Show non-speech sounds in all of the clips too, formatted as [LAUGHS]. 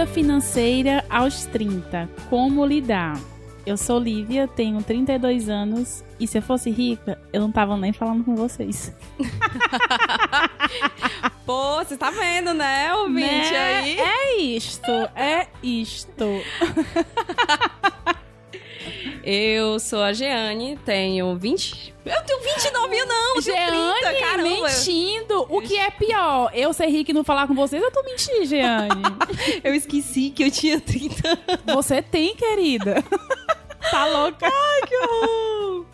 Vida financeira aos 30. Como lidar? Eu sou Lívia, tenho 32 anos e se eu fosse rica, eu não tava nem falando com vocês. [LAUGHS] Pô, você tá vendo, né, ouvinte Né? aí? É isto, é isto. [LAUGHS] Eu sou a Jeane, tenho 20. Eu tenho 29 anos, não, eu tenho 30, Jeane, caramba. mentindo. O que é pior? Eu ser rica e não falar com vocês, eu tô mentindo, Jeane. [LAUGHS] Eu esqueci que eu tinha 30 anos. Você tem, querida. [LAUGHS] Tá louca? Ai, que horror!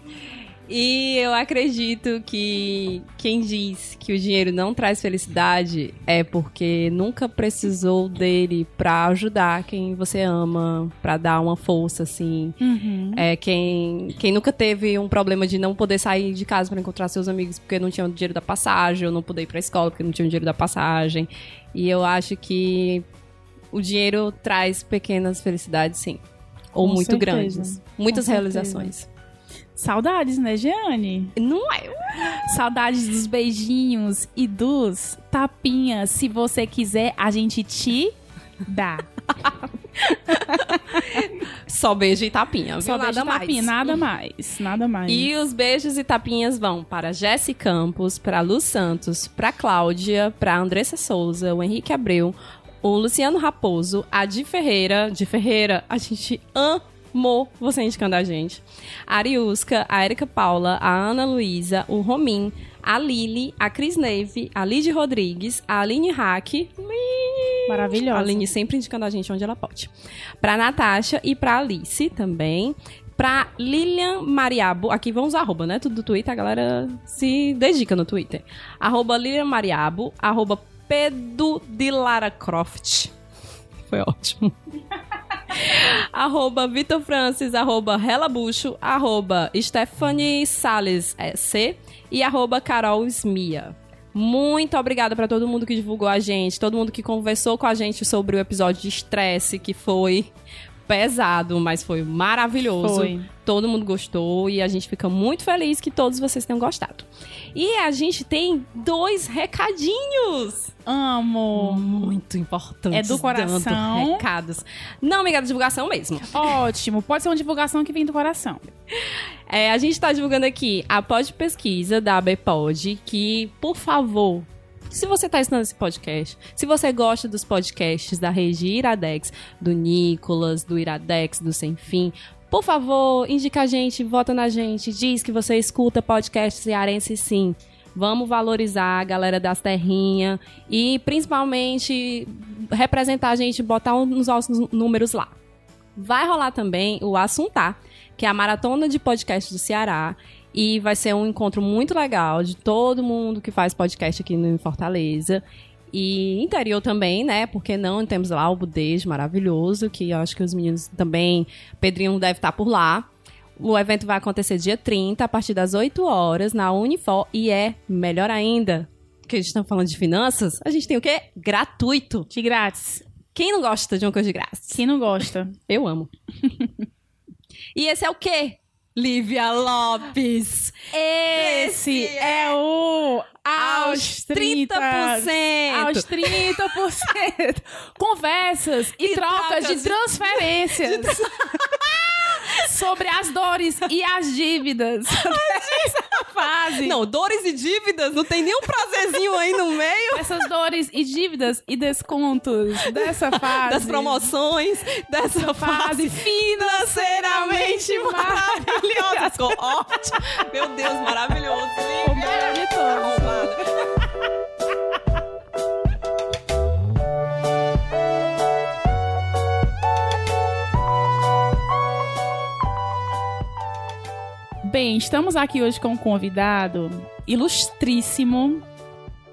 E eu acredito que quem diz que o dinheiro não traz felicidade é porque nunca precisou dele pra ajudar quem você ama, pra dar uma força, assim. Uhum. É quem, quem nunca teve um problema de não poder sair de casa pra encontrar seus amigos porque não tinha o dinheiro da passagem, ou não poder ir pra escola porque não tinha o dinheiro da passagem. E eu acho que o dinheiro traz pequenas felicidades, sim. Ou Com muito certeza. grandes. Muitas Com realizações. Saudades, né, Jeane? Não é? Saudades dos beijinhos e dos tapinhas. Se você quiser, a gente te dá. [LAUGHS] Só beijo e tapinha, viu? Só nada beijo e mais. tapinha, nada mais. Nada mais. E os beijos e tapinhas vão para Jesse Campos, para Lu Santos, para Cláudia, para Andressa Souza, o Henrique Abreu, o Luciano Raposo, a Di Ferreira. Di Ferreira, a gente amou você indicando a gente. A Ariusca, a Erika Paula, a Ana Luísa, o Romim, a Lili, a Cris Neve, a Lidy Rodrigues, a Aline Hack. Maravilhosa. A Aline sempre indicando a gente onde ela pode. Pra Natasha e pra Alice também. Pra Lilian Mariabo, aqui vamos usar arroba, né? Tudo do Twitter, a galera se dedica no Twitter. Arroba Lilian Mariabo, arroba Pedro de Lara Croft. Foi ótimo. [LAUGHS] [LAUGHS] arroba Vitor Francis, arroba Hela Bucho, arroba Stephanie Salles C e arroba Carol Smia. Muito obrigada pra todo mundo que divulgou a gente, todo mundo que conversou com a gente sobre o episódio de estresse, que foi pesado, mas foi maravilhoso. Foi. Todo mundo gostou e a gente fica muito feliz que todos vocês tenham gostado. E a gente tem dois recadinhos Amo. muito importantes. É do coração? Recados. Não, amiga, é da divulgação mesmo. Ótimo. Pode ser uma divulgação que vem do coração. É, a gente está divulgando aqui a Pod Pesquisa da ABPod, que, por favor, se você está estudando esse podcast, se você gosta dos podcasts da Regi Iradex, do Nicolas, do Iradex, do Sem Fim, por favor, indica a gente, vota na gente, diz que você escuta podcast cearense sim. Vamos valorizar a galera das terrinhas e, principalmente, representar a gente, botar uns nossos números lá. Vai rolar também o Assuntar, que é a maratona de podcast do Ceará. E vai ser um encontro muito legal de todo mundo que faz podcast aqui no Fortaleza. E interior também, né? Porque não temos lá o Budejo maravilhoso, que eu acho que os meninos também. Pedrinho deve estar por lá. O evento vai acontecer dia 30, a partir das 8 horas, na Unifor. E é melhor ainda, que a gente está falando de finanças, a gente tem o quê? Gratuito. De grátis. Quem não gosta de uma coisa de graça? Quem não gosta? Eu amo. [LAUGHS] e esse é o quê? Lívia Lopes. Esse é o aos 30%. 30%. Aos 30%. [LAUGHS] Conversas e, E trocas, trocas de de- transferências. Sobre as dores e as dívidas [LAUGHS] dessa fase. Não, dores e dívidas, não tem nenhum prazerzinho aí no meio Essas dores e dívidas e descontos dessa fase. das promoções, dessa Fase fase financeiramente maravilhosa. Ficou ótimo. Meu Deus, maravilhoso. O melhor Bem, estamos aqui hoje com um convidado ilustríssimo,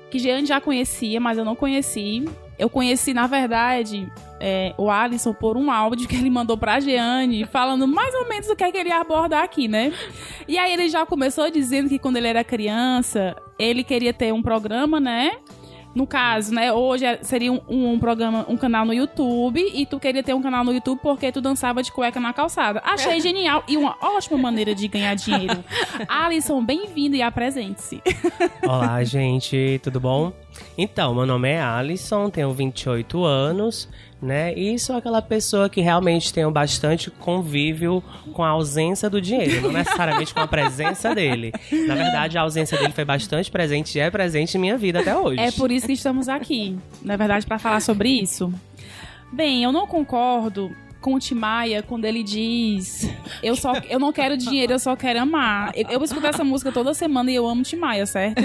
que Jeane já conhecia, mas eu não conheci. Eu conheci, na verdade, é, o Alisson por um áudio que ele mandou pra Jeane, falando mais ou menos o que é que ele ia abordar aqui, né? E aí ele já começou dizendo que quando ele era criança, ele queria ter um programa, né? No caso, né, hoje é- seria um, um programa, um canal no YouTube, e tu queria ter um canal no YouTube porque tu dançava de cueca na calçada. Achei genial e uma ótima maneira de ganhar dinheiro. [LAUGHS] Alisson, bem-vindo e apresente-se. Olá, gente, tudo bom? Então, meu nome é Alisson, tenho 28 anos, né? E sou aquela pessoa que realmente tenho bastante convívio com a ausência do dinheiro, não necessariamente com a presença dele. Na verdade, a ausência dele foi bastante presente e é presente em minha vida até hoje. É por isso que estamos aqui, na verdade, para falar sobre isso. Bem, eu não concordo com o Timaya quando ele diz eu só eu não quero dinheiro, eu só quero amar. Eu, eu escuto essa música toda semana e eu amo Timaya, certo?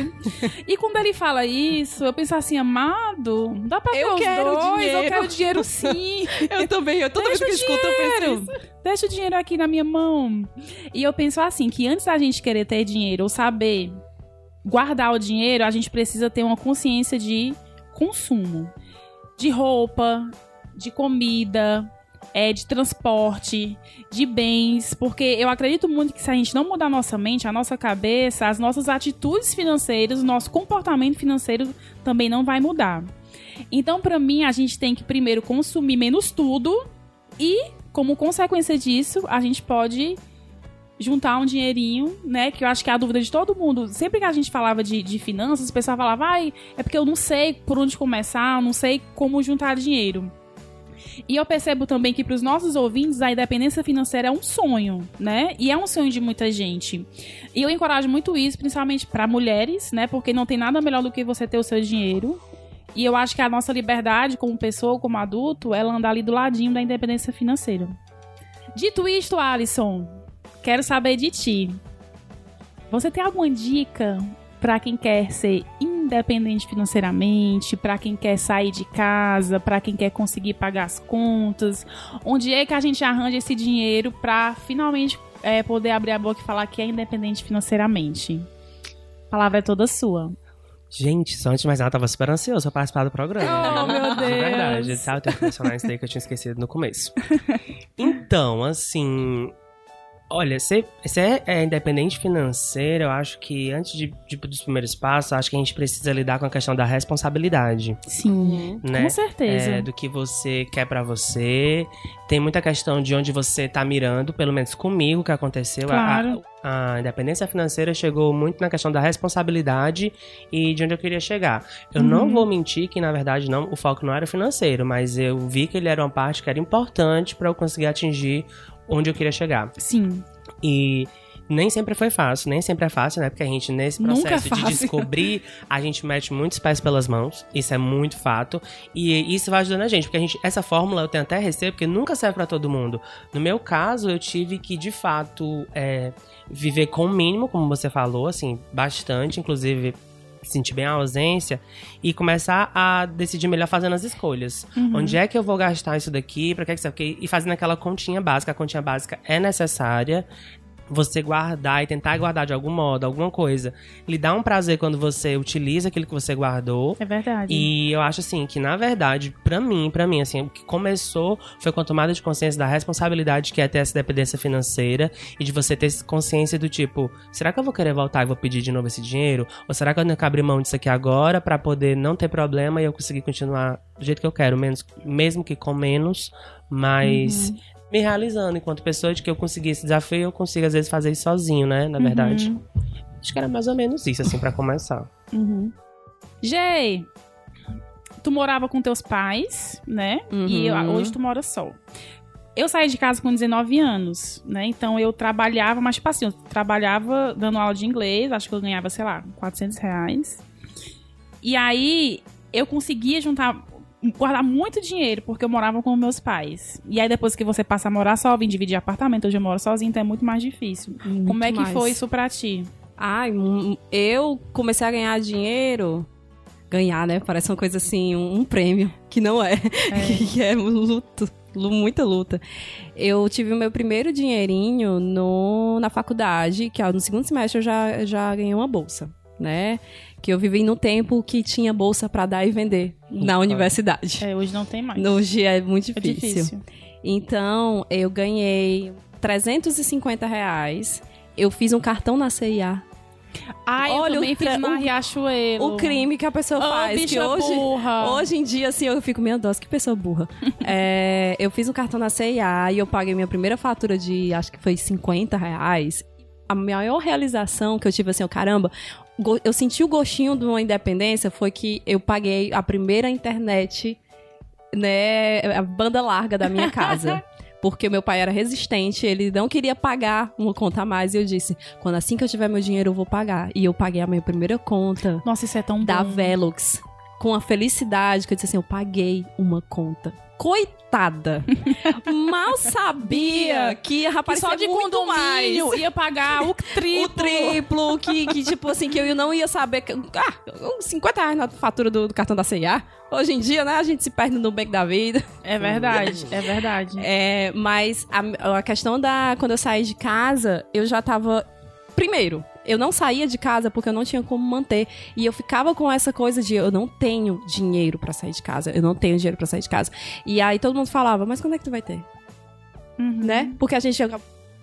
E quando ele fala isso, eu penso assim, amado, dá pra ter Eu os quero dois, dinheiro. eu quero dinheiro sim. [LAUGHS] Eu também, eu toda Deixa vez que eu escuto, eu penso isso. Deixa o dinheiro aqui na minha mão. E eu penso assim, que antes da gente querer ter dinheiro ou saber guardar o dinheiro, a gente precisa ter uma consciência de consumo. De roupa, de comida, é, de transporte, de bens, porque eu acredito muito que se a gente não mudar nossa mente, a nossa cabeça, as nossas atitudes financeiras, o nosso comportamento financeiro também não vai mudar. Então, pra mim, a gente tem que primeiro consumir menos tudo e, como consequência disso, a gente pode juntar um dinheirinho, né? Que eu acho que é a dúvida de todo mundo. Sempre que a gente falava de, de finanças, o pessoal falava, ai, é porque eu não sei por onde começar, eu não sei como juntar dinheiro. E eu percebo também que para os nossos ouvintes a independência financeira é um sonho, né? E é um sonho de muita gente. E eu encorajo muito isso, principalmente para mulheres, né? Porque não tem nada melhor do que você ter o seu dinheiro. E eu acho que a nossa liberdade como pessoa, como adulto, ela andar ali do ladinho da independência financeira. Dito isto, Alisson, quero saber de ti. Você tem alguma dica para quem quer ser independente financeiramente, para quem quer sair de casa, para quem quer conseguir pagar as contas? Onde é que a gente arranja esse dinheiro para finalmente é, poder abrir a boca e falar que é independente financeiramente? A palavra é toda sua. Gente, só antes de mais nada, eu tava super ansioso pra participar do programa. Oh, meu verdade, Deus. tá? Eu tenho que mencionar isso daí que eu tinha esquecido no começo. Então, assim. Olha, ser, ser é, independente financeiro, eu acho que antes de, de, dos primeiros passos, acho que a gente precisa lidar com a questão da responsabilidade. Sim, Né? com certeza. É, do que você quer pra você. Tem muita questão de onde você tá mirando, pelo menos comigo, que aconteceu. A- Claro. A, a independência financeira chegou muito na questão da responsabilidade e de onde eu queria chegar. Eu não Uhum. vou mentir que, na verdade, não, o foco não era financeiro, mas eu vi que ele era uma parte que era importante pra eu conseguir atingir onde eu queria chegar. Sim. E nem sempre foi fácil, nem sempre é fácil, né? Porque a gente, nesse é processo de fácil. descobrir, a gente mete muitos pés pelas mãos. Isso é muito fato. E isso vai ajudando a gente, porque a gente, essa fórmula eu tenho até receio, porque nunca serve pra todo mundo. No meu caso, eu tive que, de fato, é, viver com o mínimo, como você falou, assim, bastante, inclusive. Sentir bem a ausência e começar a decidir melhor fazendo as escolhas. Uhum. Onde é que eu vou gastar isso daqui? Pra que que serve? Porque- E fazendo aquela continha básica. A continha básica é necessária. Você guardar e tentar guardar de algum modo, alguma coisa. Lhe dá um prazer quando você utiliza aquilo que você guardou. É verdade. E eu acho assim que na verdade, pra mim, pra mim assim, o que começou foi com a tomada de consciência da responsabilidade que é ter essa dependência financeira e de você ter consciência do tipo, será que eu vou querer voltar e vou pedir de novo esse dinheiro? Ou será que eu tenho que abrir mão disso aqui agora pra poder não ter problema e eu conseguir continuar do jeito que eu quero, menos mesmo que com menos, mas me realizando enquanto pessoa de que eu consegui esse desafio, eu consigo às vezes fazer isso sozinho, né, na verdade. Uhum. Acho que era mais ou menos isso assim pra começar. Uhum. Gei, tu morava com teus pais, né? E Uhum. hoje tu mora só. Eu saí de casa com 19 anos, né? Então eu trabalhava, mas tipo assim, eu trabalhava dando aula de inglês, acho que eu ganhava, sei lá, 400 reais. E aí eu conseguia juntar, guardar muito dinheiro, porque eu morava com meus pais. E aí depois que você passa a morar só, vim dividir apartamento, hoje eu moro sozinho, então é muito mais difícil. Como é que mais. foi isso pra ti? Ai, eu comecei a ganhar dinheiro. Ganhar, né? Parece uma coisa assim, um, um prêmio. Que não é. que é [LAUGHS] luto. lu- Muita luta. Eu tive o meu primeiro dinheirinho no, na faculdade, que no segundo semestre eu já, já ganhei uma bolsa, né? Que eu vivi no tempo que tinha bolsa pra dar e vender na Opa. universidade. É, hoje não tem mais. Hoje é muito É difícil. difícil. Então, eu ganhei 350 reais. Eu fiz um cartão na CIA. Ai, Olha, eu também o fiz na Riachuelo. O crime que a pessoa Ah, faz. que hoje, burra. hoje em dia, assim, eu fico, meu Deus, que pessoa burra. [LAUGHS] É, eu fiz um cartão na CIA e eu paguei minha primeira fatura de, acho que foi 50 reais. A maior realização que eu tive assim, oh, caramba, eu senti o gostinho de uma independência foi que eu paguei a primeira internet, né, a banda larga da minha casa. [LAUGHS] Porque meu pai era resistente, ele não queria pagar uma conta a mais. E eu disse: quando assim que eu tiver meu dinheiro, eu vou pagar. E eu paguei a minha primeira conta Nossa, isso é tão da bom. Velux. Com a felicidade que eu disse assim: eu paguei uma conta. Coitada! [LAUGHS] Mal sabia que ia Que aparecer só de muito mais. ia pagar o [LAUGHS] triplo. O triplo, que, que tipo assim, que eu não ia saber. Que, ah, uns 50 reais na fatura do, do cartão da CIA. Hoje em dia, né, a gente se perde no Nubank da vida. É verdade, é verdade. É, mas a, a questão da. Quando eu saí de casa, eu já tava. Primeiro, eu não saía de casa porque eu não tinha como manter. E eu ficava com essa coisa de eu não tenho dinheiro pra sair de casa. Eu não tenho dinheiro pra sair de casa. E aí todo mundo falava, mas quando é que tu vai ter? Uhum. Né? Porque a gente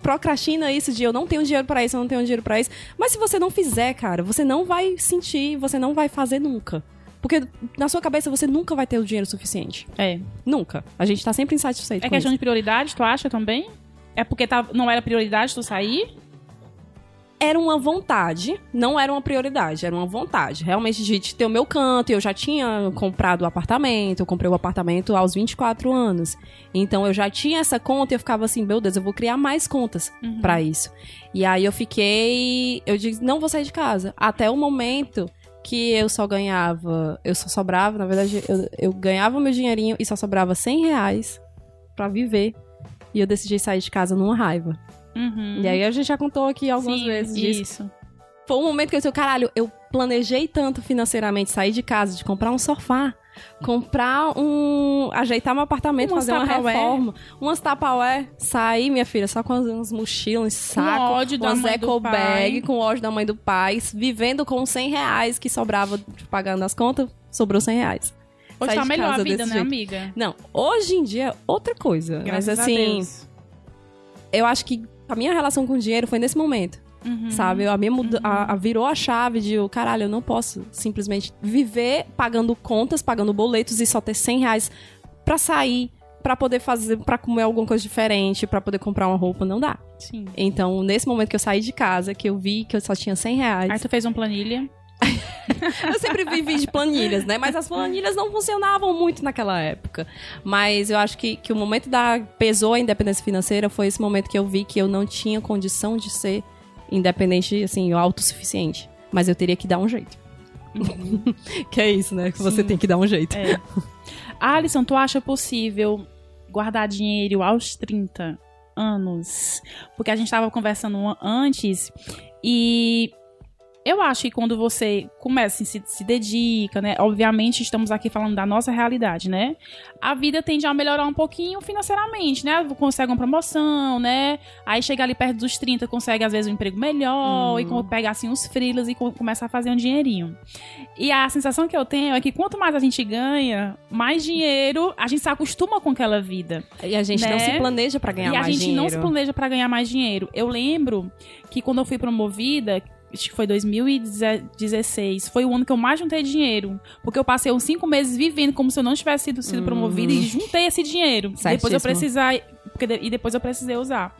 procrastina isso de eu não tenho dinheiro pra isso, eu não tenho dinheiro pra isso. Mas se você não fizer, cara, você não vai sentir, você não vai fazer nunca. Porque na sua cabeça você nunca vai ter o dinheiro suficiente. É. Nunca. A gente tá sempre insatisfeito É questão isso. de prioridade, tu acha também? É porque tá, não era prioridade tu sair? Era uma vontade, não era uma prioridade, era uma vontade. Realmente de ter o meu canto, eu já tinha comprado o apartamento, eu comprei o apartamento aos 24 anos. Então eu já tinha essa conta e eu ficava assim, meu Deus, eu vou criar mais contas Uhum. pra isso. E aí eu fiquei, eu disse, não vou sair de casa, até o momento que eu só ganhava, eu só sobrava, na verdade, eu, eu ganhava meu dinheirinho e só sobrava 100 reais pra viver. E eu decidi sair de casa numa raiva. Uhum. E aí a gente já contou aqui algumas Sim, vezes disso. Isso. Foi um momento que eu disse, caralho, eu planejei tanto financeiramente sair de casa, de comprar um sofá, comprar um. ajeitar meu apartamento, Umas fazer uma reforma, umas tapaué, sair, minha filha, só com uns mochilas, um saco, ódio da umas mãe do eco pai. bag, com ódio da mãe do pai, vivendo com 100 reais que sobrava pagando as contas, sobrou 100 reais. Hoje Sair tá de melhor a vida, né, jeito. amiga? Não, hoje em dia é outra coisa. Graças mas a assim, Deus. eu acho que a minha relação com o dinheiro foi nesse momento. Uhum. Sabe? A minha muda- a, a virou a chave de, o caralho, eu não posso simplesmente viver pagando contas, pagando boletos e só ter 100 reais pra sair, pra poder fazer, pra comer alguma coisa diferente, pra poder comprar uma roupa, não dá. Sim. Então, nesse momento que eu saí de casa, que eu vi que eu só tinha 100 reais, Aí tu fez uma planilha. [LAUGHS] eu sempre vivi de planilhas, né? Mas as planilhas não funcionavam muito naquela época. Mas eu acho que, que o momento da pesou a independência financeira foi esse momento que eu vi que eu não tinha condição de ser independente, assim, autossuficiente. Mas eu teria que dar um jeito. [LAUGHS] que é isso, né? Que você tem que dar um jeito. É. Alisson, tu acha possível guardar dinheiro aos 30 anos? Porque a gente tava conversando antes e eu acho que quando você começa, se, se dedica, né? Obviamente, estamos aqui falando da nossa realidade, né? A vida tende a melhorar um pouquinho financeiramente, né? Consegue uma promoção, né? Aí chega ali perto dos 30, consegue às vezes um emprego melhor, e com- pega assim uns frilas e co- começa a fazer um dinheirinho. E a sensação que eu tenho é que quanto mais a gente ganha, mais dinheiro, a gente se acostuma com aquela vida. E a gente não Né? se planeja pra ganhar e a mais gente dinheiro. não se planeja pra ganhar mais dinheiro. Eu lembro que quando eu fui promovida, acho que foi 2016, foi o ano que eu mais juntei dinheiro. Porque eu passei uns cinco meses vivendo como se eu não tivesse sido, sido promovida e juntei esse dinheiro. Depois eu. Certíssimo. precisar. E depois eu precisei usar.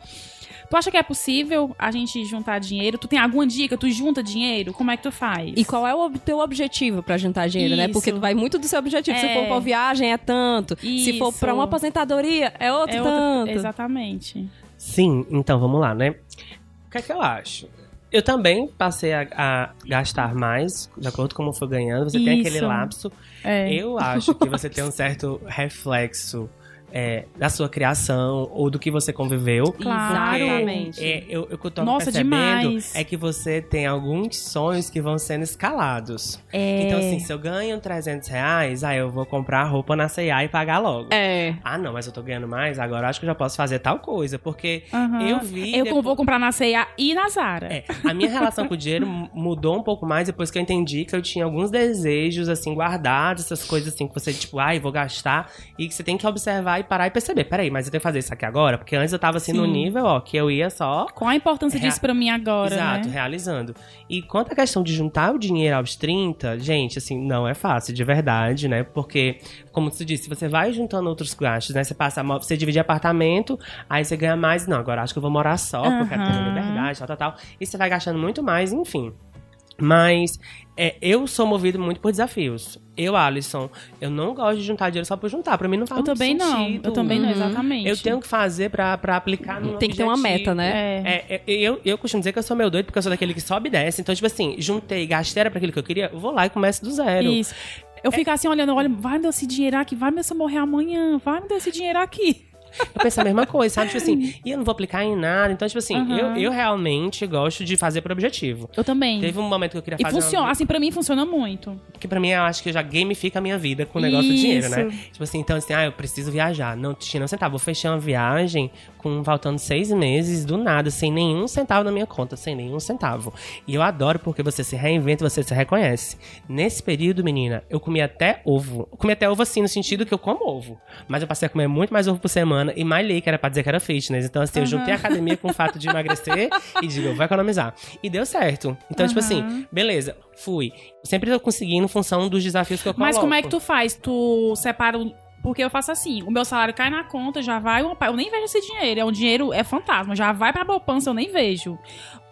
Tu acha que é possível a gente juntar dinheiro? Tu tem alguma dica? Tu junta dinheiro? Como é que tu faz? E qual é o teu objetivo pra juntar dinheiro, né? Isso. Porque vai muito do seu objetivo. Se É. for pra viagem, é tanto. Se for Isso. pra uma aposentadoria, é outro É outra- tanto. Exatamente. Sim, então vamos lá, né? O que é que eu acho? Eu também passei a, a gastar mais, de acordo com como eu fui ganhando. Você tem aquele Isso. lapso. É. Eu acho que você tem um certo reflexo é, da sua criação ou do que você conviveu. Claro. Exatamente. É, eu, eu que eu tô Nossa, percebendo demais. é que você tem alguns sonhos que vão sendo escalados. É. Então, assim, se eu ganho 300 reais, aí eu vou comprar roupa na C&A e pagar logo. É. Ah, não, mas eu tô ganhando mais, agora acho que eu já posso fazer tal coisa. Porque Aham. eu vi... Eu depois- vou comprar na C&A e na Zara. É, a minha relação com o dinheiro mu- mudou um pouco mais depois que eu entendi que eu tinha alguns desejos, assim, guardados, essas coisas assim, que você, tipo, ai, vou gastar, e que você tem que observar e parar e perceber. Peraí, mas eu tenho que fazer isso aqui agora? Porque antes eu tava assim no Sim. nível, ó, que eu ia só Qual a importância Rea- disso pra mim agora, Exato, né? realizando. E quanto à questão de juntar o dinheiro aos 30, gente, assim, não é fácil, de verdade, né? Porque, como você disse, você vai juntando outros gastos, né? Você passa, você divide apartamento, aí você ganha mais, não, agora acho que eu vou morar só, porque eu quero ter liberdade, tal, tal, tal. E você vai gastando muito mais, enfim. Mas é, eu sou movido muito por desafios. Eu, Alisson, eu não gosto de juntar dinheiro só por juntar. Pra mim não faz Eu também muito não. sentido. Eu também não, Uhum. exatamente. Eu tenho que fazer pra, pra aplicar no Tem que ter uma meta, né? É. é, é, eu, eu costumo dizer que eu sou meio doido porque eu sou daquele que sobe e desce. Então, tipo assim, juntei, gastei era pra aquilo que eu queria, eu vou lá e começo do zero. Isso. Eu fico assim olhando, olha, vai me dar esse dinheiro aqui, vai me se eu morrer amanhã, vai me dar esse dinheiro aqui. Eu penso a mesma coisa, sabe? Tipo assim, e eu não vou aplicar em nada. Então, tipo assim, Aham. eu, eu realmente gosto de fazer por objetivo. Eu também. Teve um momento que eu queria E fazer. funciona, Uma... assim, pra mim funciona muito. Porque pra mim, eu acho que já gamifica a minha vida com o negócio do dinheiro, né? Isso. Tipo assim, então assim, ah, eu preciso viajar. Não tinha um centavo. Vou fechar uma viagem com faltando seis meses do nada, sem nenhum centavo na minha conta, sem nenhum centavo. E eu adoro porque você se reinventa, você se reconhece. Nesse período, menina, eu comi até ovo. Eu comi até ovo assim, no sentido que eu como ovo. Mas eu passei a comer muito mais ovo por semana e malhei, que era pra dizer que era fitness. Então, assim, eu juntei a academia com o fato de emagrecer [LAUGHS] e digo, eu vou economizar. E deu certo. Então, tipo assim, beleza, fui. Sempre tô conseguindo em função dos desafios que eu coloco. Mas como é que tu faz? Tu separa o... Porque eu faço assim, o meu salário cai na conta, já vai, eu nem vejo esse dinheiro, é um dinheiro, é fantasma, já vai pra poupança, eu nem vejo.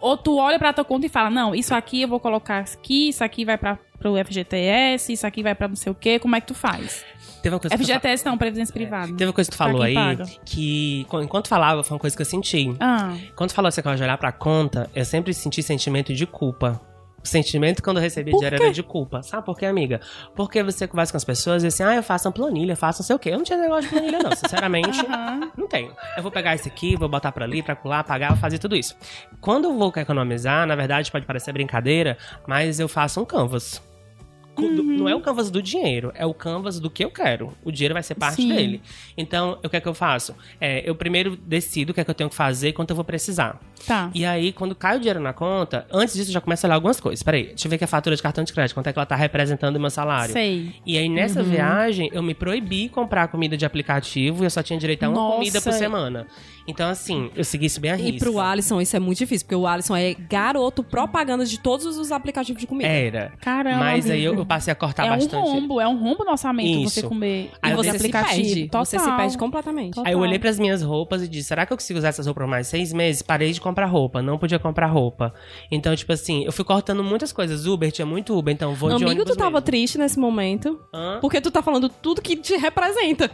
Ou tu olha pra tua conta e fala, não, isso aqui eu vou colocar aqui, isso aqui vai pra, pro FGTS, isso aqui vai pra não sei o quê, como é que tu faz? Teve uma coisa que eu FGTS não, Previdência Privada. Teve uma coisa que tu falou aí paga. que, enquanto falava, foi uma coisa que eu senti. Ah, Quando tu falou essa coisa de olhar pra conta, eu sempre senti sentimento de culpa. O sentimento quando eu recebi Por dinheiro era de culpa. Sabe por quê, amiga? Porque você conversa com as pessoas e assim, ah, eu faço uma planilha, faço não sei o quê. Eu não tinha negócio de planilha, não. Sinceramente, [LAUGHS] aham. não tenho. Eu vou pegar esse aqui, vou botar pra ali, pra colar, pagar, vou fazer tudo isso. Quando eu vou economizar, na verdade pode parecer brincadeira, mas eu faço um canvas. Do- Não é o canvas do dinheiro, é o canvas do que eu quero. O dinheiro vai ser parte Sim. dele. Então, o que é que eu faço? É, eu primeiro decido o que é que eu tenho que fazer e quanto eu vou precisar. Tá. E aí, quando cai o dinheiro na conta, antes disso eu já começo a olhar algumas coisas. Peraí, deixa eu ver que a fatura de cartão de crédito, quanto é que ela tá representando o meu salário. Sei. E aí, nessa Uhum. viagem, eu me proibi comprar comida de aplicativo e eu só tinha direito a uma Nossa. comida por semana. Então, assim, eu segui isso bem a E risca. pro Alisson isso é muito difícil, porque o Alisson é garoto propaganda de todos os aplicativos de comida. Era. Caramba. Mas aí eu, eu passei a cortar é bastante. um rombo, é um rombo no orçamento você Isso. comer Aí E você esse se aplicativo. perde. Total. Você se perde completamente. Aí eu olhei pras minhas roupas e disse, será que eu consigo usar essas roupas por mais seis meses? Parei de comprar roupa, não podia comprar roupa. Então, tipo assim, eu fui cortando muitas coisas. Uber, tinha muito Uber, então vou de Amigo, ônibus tu tava mesmo. triste nesse momento, Hã? porque tu tá falando tudo que te representa.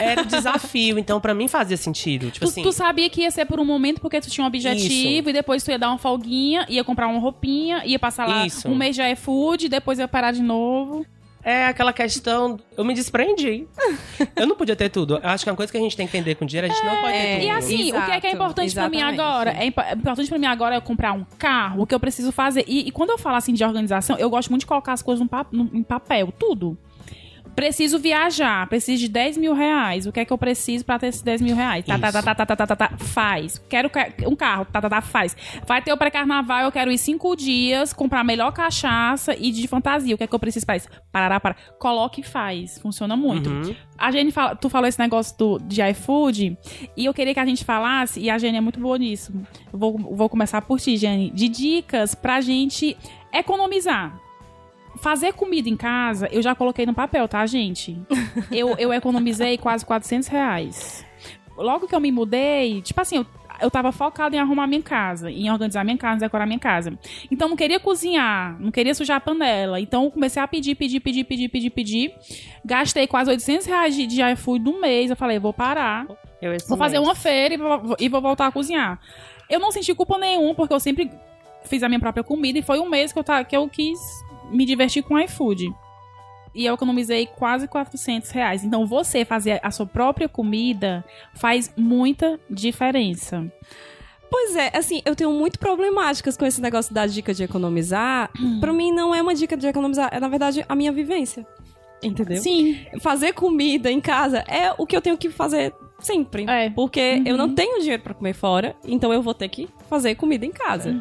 Era um desafio, então pra mim fazia sentido. Tipo Tu, assim, tu sabia que ia ser por um momento porque tu tinha um objetivo e depois tu ia dar uma folguinha, ia comprar uma roupinha, ia passar lá Isso. um mês de iFood, depois ia parar de novo. é aquela questão, eu me desprendi. [LAUGHS] eu não podia ter tudo. Eu acho que é uma coisa que a gente tem que entender com dinheiro, a gente não pode ter É, tudo. E assim, o que é que é Exato, importante pra mim exatamente. agora? É impo- é importante pra mim agora é comprar um carro, o que eu preciso fazer. E, e quando eu falo assim de organização, eu gosto muito de colocar as coisas no no- em papel, tudo. Preciso viajar, preciso de 10 mil reais. O que é que eu preciso pra ter esses 10 mil reais? Tá, tá, tá, tá, tá, tá, tá, tá, faz. Quero um carro, tá, tá, tá, faz. Vai ter o pré-carnaval, eu quero ir cinco dias, comprar a melhor cachaça e de fantasia. O que é que eu preciso pra isso? Parará, para. Coloque e faz. Funciona muito. Uhum. A Jenny fala, tu falou esse negócio do, de iFood, e eu queria que a gente falasse, e a Jenny é muito boa nisso. Eu vou, vou começar por ti, Jenny, de dicas pra gente economizar. Fazer comida em casa, eu já coloquei no papel, tá, gente? [LAUGHS] Eu, eu economizei quase 400 reais. Logo que eu me mudei, tipo assim, eu, eu tava focada em arrumar minha casa, em organizar minha casa, decorar minha casa. Então não queria cozinhar, não queria sujar a panela. Então eu comecei a pedir, pedir, pedir, pedir, pedir, pedir. Gastei quase 800 reais de, de iFood no mês. Eu falei, vou parar. Vou fazer mês. uma feira e vou, e vou voltar a cozinhar. Eu não senti culpa nenhuma, porque eu sempre fiz a minha própria comida. E foi um mês que eu, que eu quis me divertir com iFood. E eu economizei quase 400 reais. Então, você fazer a sua própria comida faz muita diferença. Pois é, assim, eu tenho muito problemáticas com esse negócio da dica de economizar. Pra mim, não é uma dica de economizar, é, na verdade, a minha vivência. Entendeu? Sim. Fazer comida em casa é o que eu tenho que fazer sempre. É. Porque eu Uhum. não tenho dinheiro pra comer fora, então eu vou ter que fazer comida em casa.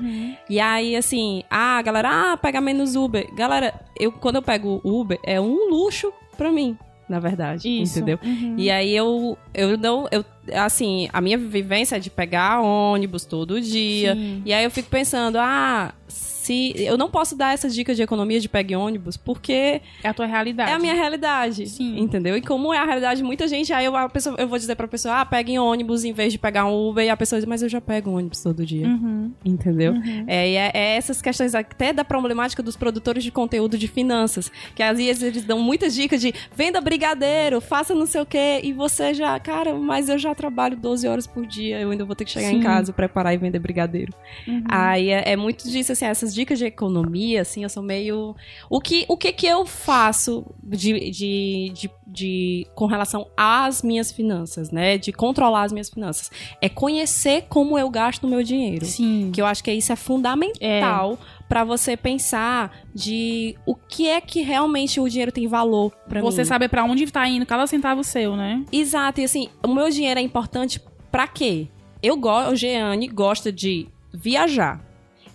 E aí, assim, ah, galera, ah, pega menos Uber. Galera, eu, quando eu pego Uber, é um luxo pra mim. na verdade. Isso. Entendeu? Uhum. E aí eu, eu não. Eu, assim, a minha vivência é de pegar ônibus todo dia. Sim. E aí eu fico pensando, ah, se. Eu não posso dar essas dicas de economia de pegue ônibus, porque É a tua realidade. é a minha realidade. Sim. Entendeu? E como é a realidade de muita gente, aí eu, a pessoa, eu vou dizer pra pessoa, ah, peguem ônibus em vez de pegar um Uber, e a pessoa diz, mas eu já pego ônibus todo dia. Uhum. Entendeu? É, e é, é essas questões até da problemática dos produtores de conteúdo de finanças. Que às vezes eles dão muitas dicas de venda brigadeiro, faça não sei o quê, e você já, cara, mas eu já trabalho 12 horas por dia, eu ainda vou ter que chegar Sim. em casa, preparar e vender brigadeiro. Uhum. Aí é, é muito disso, assim, essas dicas de economia, assim, eu sou meio. O que, o que que eu faço de, de, de, de- com relação às minhas finanças, né? De controlar as minhas finanças. É conhecer como eu gasto o meu dinheiro. Sim. Que eu acho que isso é fundamental pra você pensar de o que é que realmente o dinheiro tem valor pra mim. Você saber pra onde tá indo cada centavo seu, né? Exato, e assim, o meu dinheiro é importante pra quê? Eu gosto, o Jeane gosta de viajar.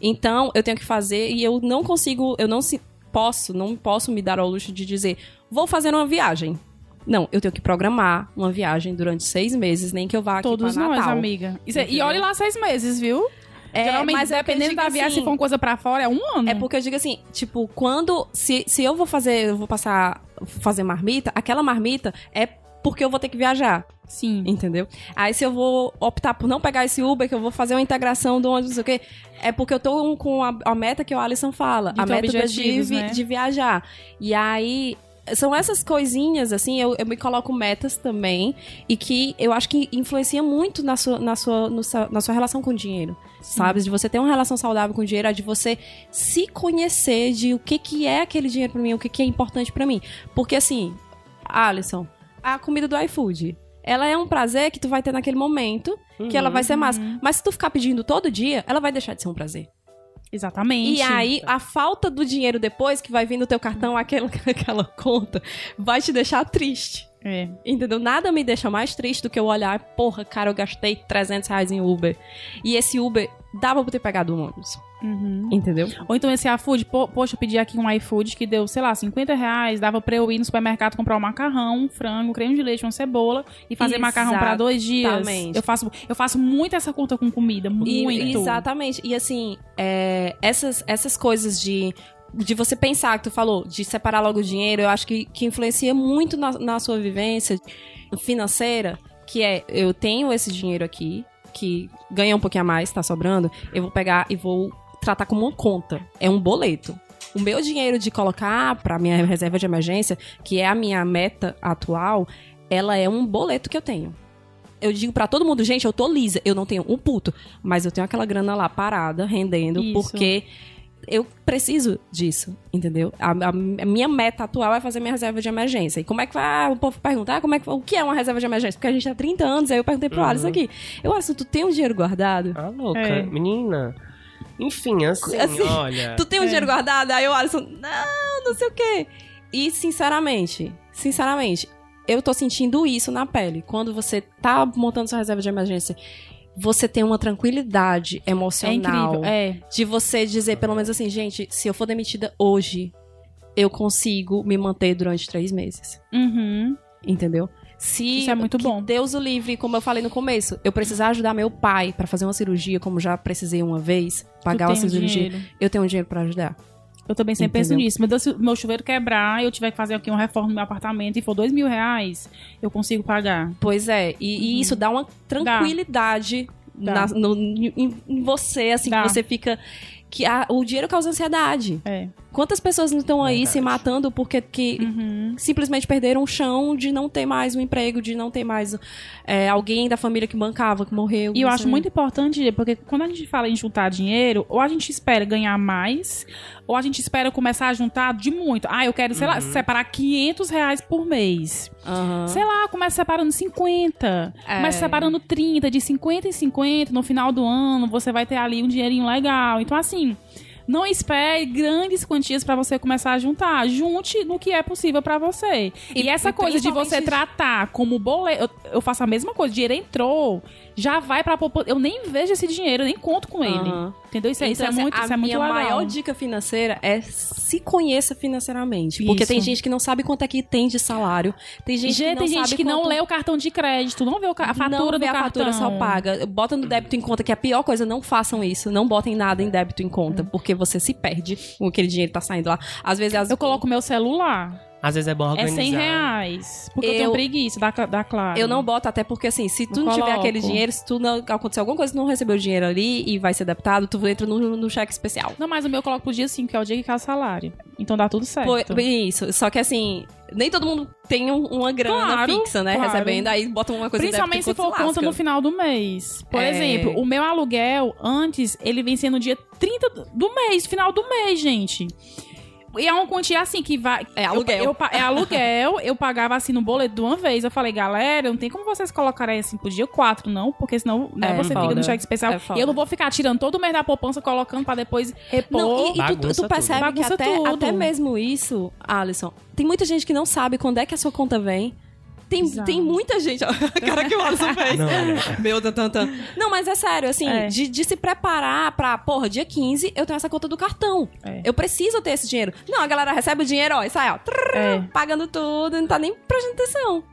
Então, eu tenho que fazer e eu não consigo, eu não se posso, não posso me dar ao luxo de dizer, vou fazer uma viagem. Não, eu tenho que programar uma viagem durante seis meses, nem que eu vá aqui Todos pra nós, Natal. amiga. Isso é- e olhe lá seis meses, viu? É, Geralmente, mas é que dependendo da viagem, assim, se for uma coisa pra fora, é um ano. É porque eu digo assim, tipo, quando. Se, se eu vou fazer, eu vou passar. fazer marmita, aquela marmita é porque eu vou ter que viajar. Sim. Entendeu? Aí se eu vou optar por não pegar esse Uber, que eu vou fazer uma integração do ônibus, não sei o quê, é porque eu tô com a, a meta que o Alisson fala. De a meta vi- né? de viajar. E aí. São essas coisinhas, assim, eu, eu me coloco metas também, e que eu acho que influencia muito na sua, na sua, no na sua relação com o dinheiro. Sabe? De você ter uma relação saudável com o dinheiro, é de você se conhecer de o que, que é aquele dinheiro pra mim, o que, que é importante pra mim. Porque, assim, Alisson, a comida do iFood. Ela é um prazer que tu vai ter naquele momento, que ela vai ser massa. Mas se tu ficar pedindo todo dia, ela vai deixar de ser um prazer. Exatamente. E aí, a falta do dinheiro depois, que vai vir no teu cartão aquela, [LAUGHS] aquela conta, vai te deixar triste. É. Entendeu? Nada me deixa mais triste do que eu olhar, porra, cara, eu gastei 300 reais em Uber. E esse Uber dava pra ter pegado um ônibus. Uhum. Entendeu? Ou então esse iFood, pô, poxa, eu pedi aqui um iFood que deu, sei lá, 50 reais, dava pra eu ir no supermercado comprar um macarrão, um frango, um creme de leite, uma cebola e fazer macarrão pra dois dias. Exatamente. Eu faço, eu faço muito essa conta com comida, E- muito. exatamente. E assim, é, essas, essas coisas de, de você pensar, que tu falou, de separar logo o dinheiro, eu acho que, que influencia muito na, na sua vivência financeira, que é, eu tenho esse dinheiro aqui, que ganha um pouquinho a mais, tá sobrando, eu vou pegar e vou tratar como uma conta. É um boleto. O meu dinheiro de colocar pra minha reserva de emergência, que é a minha meta atual, ela é um boleto que eu tenho. Eu digo pra todo mundo, gente, eu tô lisa, eu não tenho um puto, mas eu tenho aquela grana lá parada, rendendo, Isso. porque eu preciso disso, entendeu? A, a- a minha meta atual é fazer minha reserva de emergência. E como é que vai? Ah, o povo pergunta, ah, como é que, o que é uma reserva de emergência? Porque a gente tá há 30 anos, aí eu perguntei pro Uhum. Alisson aqui. Eu, Alisson, tu tem um dinheiro guardado? Ah, louca. É. Menina. Enfim, assim, Assim, olha. Tu tem um É. dinheiro guardado? Aí o Alisson, não, não sei o quê. E, sinceramente, sinceramente, eu tô sentindo isso na pele. Quando você tá montando sua reserva de emergência, você tem uma tranquilidade É emocional. incrível. É. De você dizer, pelo menos assim, gente, se eu for demitida hoje, eu consigo me manter durante três meses. Uhum. Entendeu? Se Isso é muito bom. Deus o livre, como eu falei no começo, eu precisar ajudar meu pai pra fazer uma cirurgia, como já precisei uma vez, pagar uma cirurgia, dinheiro. eu tenho um dinheiro pra ajudar. Eu também sempre penso Entendeu? nisso. Meu Deus, meu chuveiro quebrar e eu tiver que fazer aqui uma reforma no meu apartamento e for dois mil reais, eu consigo pagar. Pois é, e, e isso dá uma tranquilidade Uhum. Dá. na- no- em, em você, assim, Dá. que você fica. Que a- o dinheiro causa ansiedade. É. Quantas pessoas não estão aí se matando porque que Uhum. simplesmente perderam o chão de não ter mais um emprego, de não ter mais é, alguém da família que bancava, que morreu. E eu acho sei. muito importante, porque quando a gente fala em juntar dinheiro, ou a gente espera ganhar mais, ou a gente espera começar a juntar de muito. Ah, eu quero, sei lá, separar 500 reais por mês. Aham. Sei lá, começa separando 50. É. Começa separando 30, de 50 em 50, no final do ano, você vai ter ali um dinheirinho legal. Então, assim, não espere grandes quantias pra você começar a juntar. Junte no que é possível pra você. E, E- essa e coisa de você tratar como boleto. Eu, eu faço a mesma coisa, dinheiro entrou, já vai pra. Eu nem vejo esse dinheiro, nem conto com ele. Aham. Entendeu? Isso, é- isso é Então, assim, muito, a isso é muito minha legal. maior dica financeira é se conheça financeiramente. Porque Isso. tem gente que não sabe quanto é que tem de salário. Tem gente Gente, que não tem gente que não quanto- lê o cartão de crédito, não vê o ca- a não fatura vê do a cartão. fatura, só paga. Bota no débito em conta, que é a pior coisa. Não façam isso. Não botem nada em débito em conta, porque você se perde com aquele dinheiro que tá saindo lá. Às vezes... As... Eu coloco meu celular. Às vezes é bom É organizar. 100 reais. Porque eu, Eu- tenho preguiça da, da Claro. Eu não boto, até porque assim, se tu Não não, tiver aquele dinheiro, se tu não acontecer alguma coisa, tu não recebeu o dinheiro ali e vai ser debitado, tu entra no, no cheque especial. Não, mas o meu eu coloco pro dia 5, que é o dia que cai o salário. Então dá tudo certo. Pô, isso. Só que assim, nem todo mundo tem um- uma grana Claro, fixa, né? claro. Recebendo, aí bota uma coisa Principalmente se for conta no final do mês. Por É. exemplo, o meu aluguel, antes, ele vencia no dia 30 do mês, final do mês, gente. E é uma quantia assim que vai. É aluguel. Eu, eu é [LAUGHS] aluguel, eu pagava assim no boleto de uma vez. Eu falei, galera, não tem como vocês colocarem assim pro dia 4, não, porque senão né, É, você fica foda. no cheque especial. É e eu não vou ficar tirando todo mês da poupança, colocando pra depois repor. Não, e, e tu- tu, percebe tudo. que até, tudo. até mesmo isso, Alisson, tem muita gente que não sabe quando é que a sua conta vem. Tem, Exato. tem muita gente. [LAUGHS] A cara que o Alisson fez. Não, olha. Meu tan, tan, tan. Não, mas é sério, assim, É. De, de se preparar pra, porra, dia 15 eu tenho essa conta do cartão. É. Eu preciso ter esse dinheiro. Não, a galera recebe o dinheiro, ó, e sai, ó, trrr, É. pagando tudo, não tá nem prestando atenção.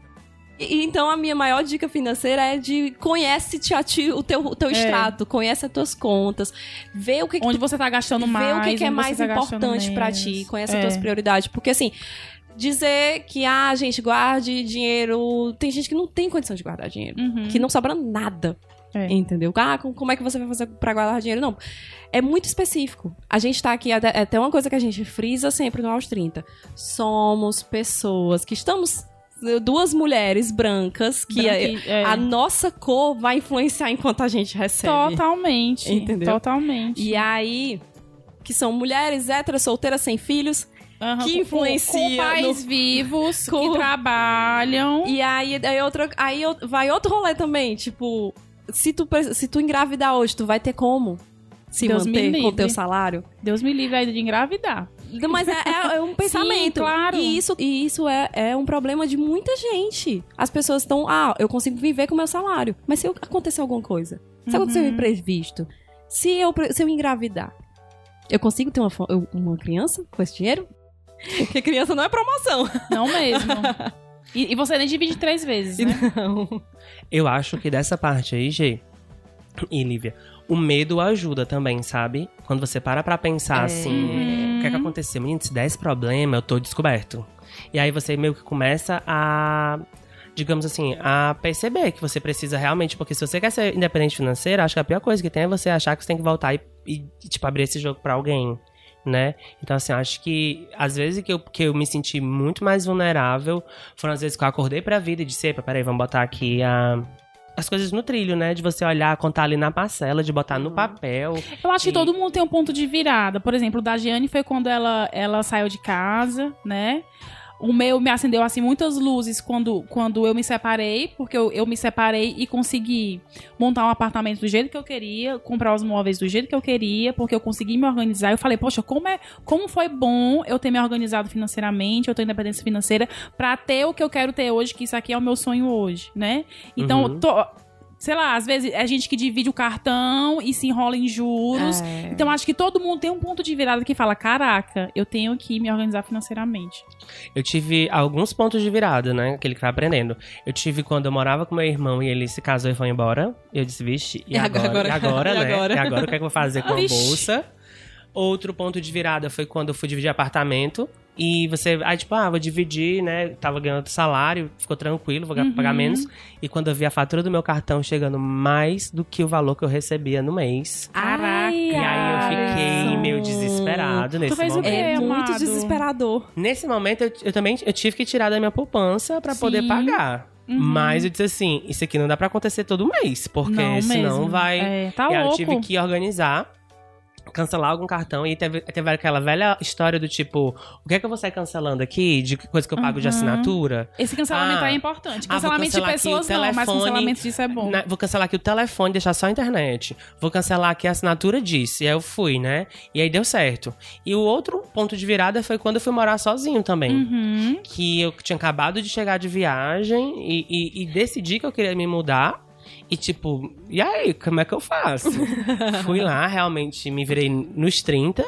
E- e então a minha maior dica financeira é de conhece-te a ti, o teu, o teu É. extrato, conhece as tuas contas, vê o que, que Onde tu você tá gastando Vê mais. o que, que é mais tá importante pra menos. ti, conhece É. as tuas prioridades. Porque assim, dizer que, ah, gente, guarde dinheiro. Tem gente que não tem condição de guardar dinheiro. Uhum. Que não sobra nada. É. Entendeu? Ah, com- como é que você vai fazer pra guardar dinheiro? Não. É muito específico. A gente tá aqui, até, até uma coisa que a gente frisa sempre no Aos 30. Somos pessoas que estamos. Duas mulheres brancas que a, Branqui- é. a nossa cor vai influenciar enquanto a gente recebe. Totalmente. Entendeu? Totalmente. E aí, que são mulheres héteras, solteiras, sem filhos. Aham, que com- influencia Com, pais vivos [LAUGHS] Com- que trabalham. E aí, aí, outra, aí vai outro rolê também. Tipo, se tu, se tu engravidar hoje, tu vai ter como se Deus me manter com o teu salário? Deus me livre aí de engravidar. Mas é, é- é um [LAUGHS] pensamento. claro. E isso, e isso é, é um problema de muita gente. As pessoas estão, ah, eu consigo viver com o meu salário. Mas se acontecer alguma coisa, se acontecer Uhum. um imprevisto, se eu, se eu engravidar, eu consigo ter uma, uma criança com esse dinheiro? [LAUGHS] Porque criança não é promoção. Não mesmo. [LAUGHS] e, e você nem divide três vezes, né? Não. Eu acho que dessa parte aí, G e Lívia, o medo ajuda também, sabe? Quando você para pra pensar É. assim, o que é que aconteceu? Menino, se der esse problema, eu tô descoberto. E aí você meio que começa a, digamos assim, a perceber que você precisa realmente, porque se você quer ser independente financeiro, acho que a pior coisa que tem é você achar que você tem que voltar e, e, tipo, abrir esse jogo pra alguém. Né? Então, assim, acho que às vezes que eu, que eu me senti muito mais vulnerável foram as vezes que eu acordei pra vida e disse, epa, peraí, vamos botar aqui a, as coisas no trilho, né? De você olhar, contar ali na parcela, de botar no papel. Eu acho que E- todo mundo tem um ponto de virada. Por exemplo, o da Giane foi quando ela, ela saiu de casa, né? O meu me acendeu assim muitas luzes quando, quando eu me separei, porque eu, eu me separei e consegui montar um apartamento do jeito que eu queria, comprar os móveis do jeito que eu queria, porque eu consegui me organizar. Eu falei, poxa, como é, como foi bom eu ter me organizado financeiramente, eu ter independência financeira pra ter o que eu quero ter hoje, que isso aqui é o meu sonho hoje, né? Então, Uhum. tô- sei lá, às vezes é gente que divide o cartão e se enrola em juros. É. Então acho que todo mundo tem um ponto de virada que fala: caraca, eu tenho que me organizar financeiramente. Eu tive alguns pontos de virada, né? Aquele que vai aprendendo. Eu tive quando eu morava com meu irmão e ele se casou e foi embora. Eu disse, vixe, e [LAUGHS] E agora? agora? E agora, E né? agora? E agora o que é que eu vou fazer com a Vixe. bolsa? Outro ponto de virada foi quando eu fui dividir apartamento. E você, aí tipo, ah, vou dividir, né? Tava ganhando salário, ficou tranquilo, vou Uhum. pagar menos. E quando eu vi a fatura do meu cartão chegando mais do que o valor que eu recebia no mês. Caraca. E aí eu fiquei meio desesperado nesse fez o momento. quê? É muito amado. desesperador. Nesse momento, eu, eu também eu tive que tirar da minha poupança pra Sim. poder pagar. Uhum. Mas eu disse assim, isso aqui não dá pra acontecer todo mês, porque Não senão mesmo. vai... É, tá e aí eu tive que organizar, cancelar algum cartão, e teve, teve aquela velha história do tipo, o que é que eu vou sair cancelando aqui, de coisa que eu pago de Uhum. assinatura? Esse cancelamento Ah, aí é importante. ah, Cancelamento de aqui o pessoas não, mas telefone, cancelamento disso é bom. Na- vou cancelar aqui o telefone, deixar só a internet. Vou cancelar aqui a assinatura disso. E aí eu fui, né? E aí deu certo. E o outro ponto de virada foi quando eu fui morar sozinho também Uhum. que eu tinha acabado de chegar de viagem e, e- e decidi que eu queria me mudar. E tipo, e aí, como é que eu faço? [LAUGHS] Fui lá, realmente me virei nos 30.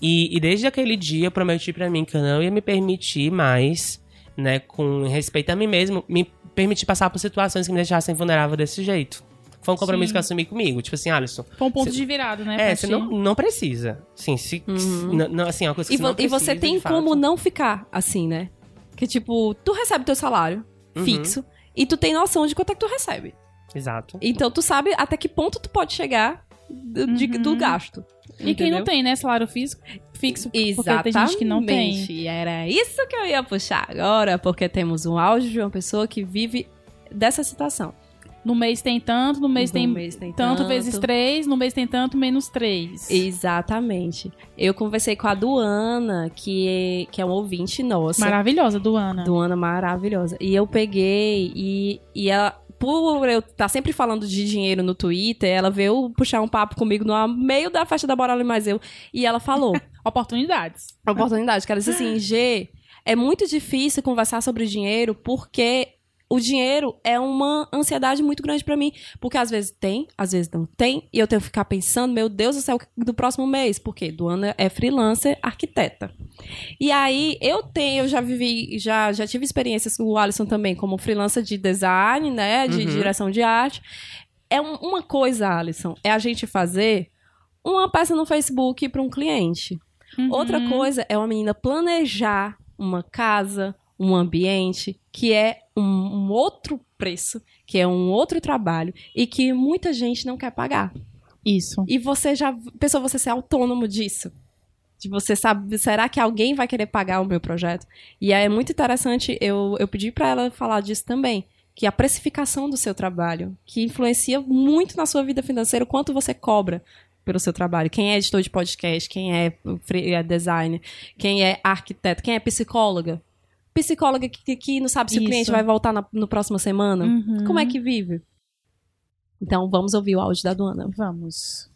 E, e desde aquele dia eu prometi pra mim que eu não ia me permitir mais, né, com respeito a mim mesmo, me permitir passar por situações que me deixassem vulnerável desse jeito. Foi um compromisso Sim. que eu assumi comigo. Tipo assim, Alisson. Foi um ponto Cê- de virada, né? É, você não, não precisa. Sim, se, Uhum. não, assim, é uma coisa que E, vo- não e você precisa, tem como não ficar assim, né? Que tipo, tu recebe teu salário Uhum. fixo e tu tem noção de quanto é que tu recebe. Exato. Então tu sabe até que ponto tu pode chegar do, de- Uhum. do gasto. E quem não tem, né, salário físico, fixo, porque Exatamente. tem gente que não tem. E era isso que eu ia puxar agora, porque temos um áudio de uma pessoa que vive dessa situação. No mês tem tanto, no mês, No tem, mês tem tanto, tanto. vezes três, no mês tem tanto, menos três. Exatamente. Eu conversei com a Duana, que é, que é um ouvinte nossa. Maravilhosa, Duana. Duana maravilhosa. E eu peguei e, e ela, por eu estar sempre falando de dinheiro no Twitter, ela veio puxar um papo comigo no meio da festa da Borala mais eu. E ela falou: [LAUGHS] Oportunidades. a oportunidade, que ela disse assim: [GASPS] G, é muito difícil conversar sobre dinheiro porque o dinheiro é uma ansiedade muito grande pra mim. Porque às vezes tem, às vezes não tem, e eu tenho que ficar pensando, meu Deus do céu, do próximo mês. Porque Duana é freelancer arquiteta. E aí eu tenho, eu já vivi, já, já tive experiências com o Alisson também, como freelancer de design, né? De Uhum. direção de arte. É um- uma coisa, Alisson, é a gente fazer uma peça no Facebook para um cliente. Uhum. Outra coisa é uma menina planejar uma casa, um ambiente, que é um, um outro preço, que é um outro trabalho e que muita gente não quer pagar. Isso. E você já pensou você ser autônomo disso? De você sabe, será que alguém vai querer pagar o meu projeto? E é muito interessante, eu, eu pedi para ela falar disso também, que a precificação do seu trabalho, que influencia muito na sua vida financeira, o quanto você cobra pelo seu trabalho. Quem é editor de podcast, quem é, é designer, quem é arquiteto, quem é psicóloga. Psicóloga que, que não sabe se Isso. o cliente vai voltar na no próxima semana. Uhum. Como é que vive? Então vamos ouvir o áudio da Duana. Vamos.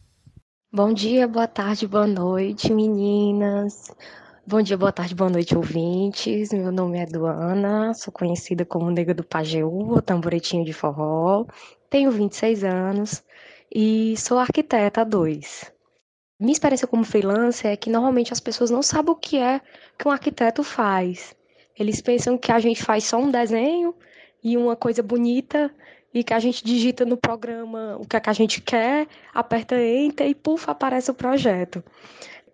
Bom dia, boa tarde, boa noite, meninas. Bom dia, boa tarde, boa noite, ouvintes. Meu nome é Duana, sou conhecida como Nega do Pajeú, ou Tamboretinho de Forró. Tenho 26 anos e sou arquiteta há dois. Minha experiência como freelancer é que normalmente as pessoas não sabem o que é que um arquiteto faz. Eles pensam que a gente faz só um desenho e uma coisa bonita e que a gente digita no programa o que, é que a gente quer, aperta enter e puf, aparece o projeto.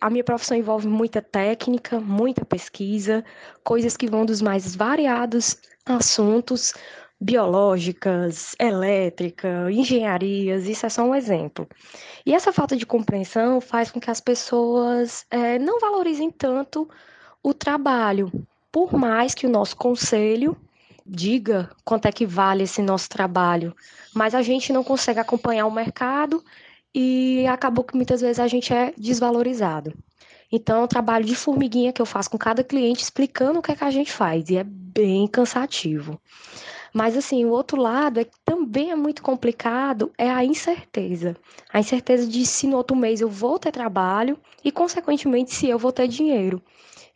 A minha profissão envolve muita técnica, muita pesquisa, coisas que vão dos mais variados assuntos, biológicas, elétrica, engenharias, isso é só um exemplo. E essa falta de compreensão faz com que as pessoas eh, não valorizem tanto o trabalho, por mais que o nosso conselho diga quanto é que vale esse nosso trabalho, mas a gente não consegue acompanhar o mercado e acabou que muitas vezes a gente é desvalorizado. Então, é um trabalho de formiguinha que eu faço com cada cliente explicando o que é que a gente faz e é bem cansativo. Mas assim, o outro lado é que também é muito complicado é a incerteza. A incerteza de se no outro mês eu vou ter trabalho e consequentemente se eu vou ter dinheiro.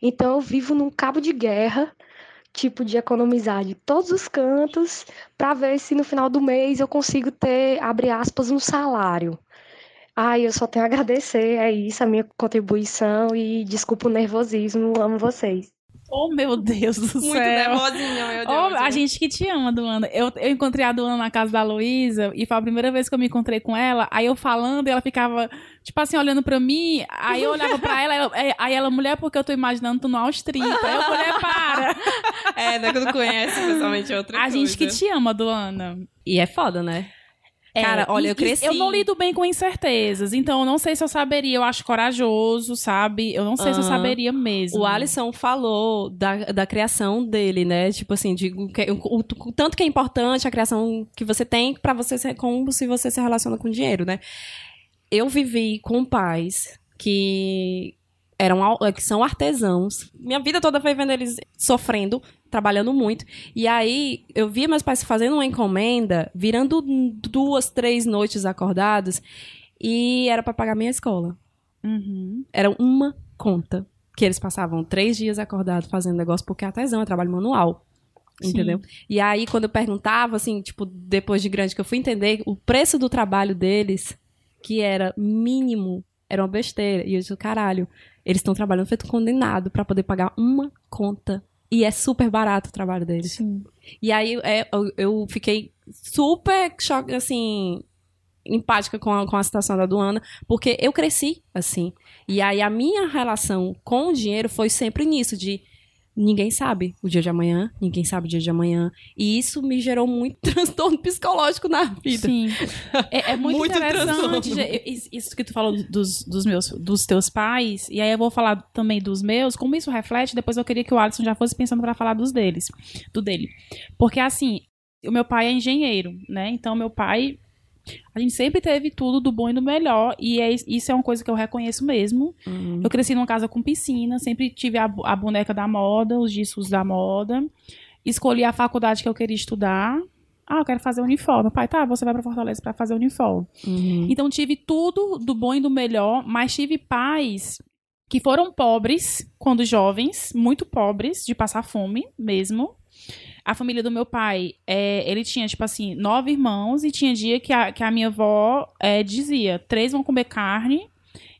Então eu vivo num cabo de guerra tipo de economizar de todos os cantos para ver se no final do mês eu consigo ter, abre aspas, um salário. Ai, eu só tenho a agradecer, é isso, a minha contribuição e desculpa o nervosismo, amo vocês. Oh, meu Deus do Muito céu. nervosinha, meu Oh, a gente que te ama, Duana. Eu, eu encontrei a Duana na casa da Luísa e foi a primeira vez que eu me encontrei com ela. Aí eu falando e ela ficava, tipo assim, olhando pra mim. Aí eu olhava pra ela, ela- é, aí ela, mulher, porque eu tô imaginando tu no aos 30. Aí eu, mulher, para. [LAUGHS] É, né, quando conhece pessoalmente é outra a coisa. gente que te ama, Duana. E é foda, né? É, Cara, olha, e- eu cresci. Eu não lido bem com incertezas, então eu não sei se eu saberia. Eu acho corajoso, sabe? Eu não sei se eu saberia mesmo. O Alisson falou da, da criação dele, né? Tipo assim, de, o, o- o tanto que é importante a criação que você tem pra você ser como se você se relaciona com dinheiro, né? Eu vivi com pais que eram au- que são artesãos. Minha vida toda foi vendo eles sofrendo, trabalhando muito. E aí eu via meus pais fazendo uma encomenda, virando duas, três noites acordados, e era pra pagar minha escola. Uhum. Era uma conta. Que eles passavam três dias acordados fazendo negócio, porque artesão é trabalho manual. Sim. Entendeu? E aí, quando eu perguntava, assim, tipo, depois de grande que eu fui entender, o preço do trabalho deles, que era mínimo, era uma besteira. E eu disse, caralho, eles estão trabalhando feito condenado pra poder pagar uma conta. E é super barato o trabalho deles. Sim. E aí é, eu, eu fiquei super choque, assim, empática com a, com a situação da Duana, porque eu cresci assim. E aí a minha relação com o dinheiro foi sempre nisso, de ninguém sabe o dia de amanhã, ninguém sabe o dia de amanhã. E isso me gerou muito [LAUGHS] transtorno psicológico na vida. Sim. É, é muito, Muito interessante isso que tu falou dos, dos meus, dos teus pais, e aí eu vou falar também dos meus, como isso reflete, depois eu queria que o Alisson já fosse pensando pra falar dos deles, do dele. Porque assim, o meu pai é engenheiro, né? Então meu pai a gente sempre teve tudo do bom e do melhor, e é, isso é uma coisa que eu reconheço mesmo. Uhum. Eu cresci numa casa com piscina, sempre tive a, a boneca da moda, os discos da moda. Escolhi a faculdade que eu queria estudar. Ah, eu quero fazer uniforme. Pai, tá, você vai pra Fortaleza pra fazer uniforme. Uhum. Então tive tudo do bom e do melhor, mas tive pais que foram pobres quando jovens, muito pobres, de passar fome mesmo. A família do meu pai, é, ele tinha, tipo assim, nove irmãos e tinha dia que a, que a minha avó é, dizia: três vão comer carne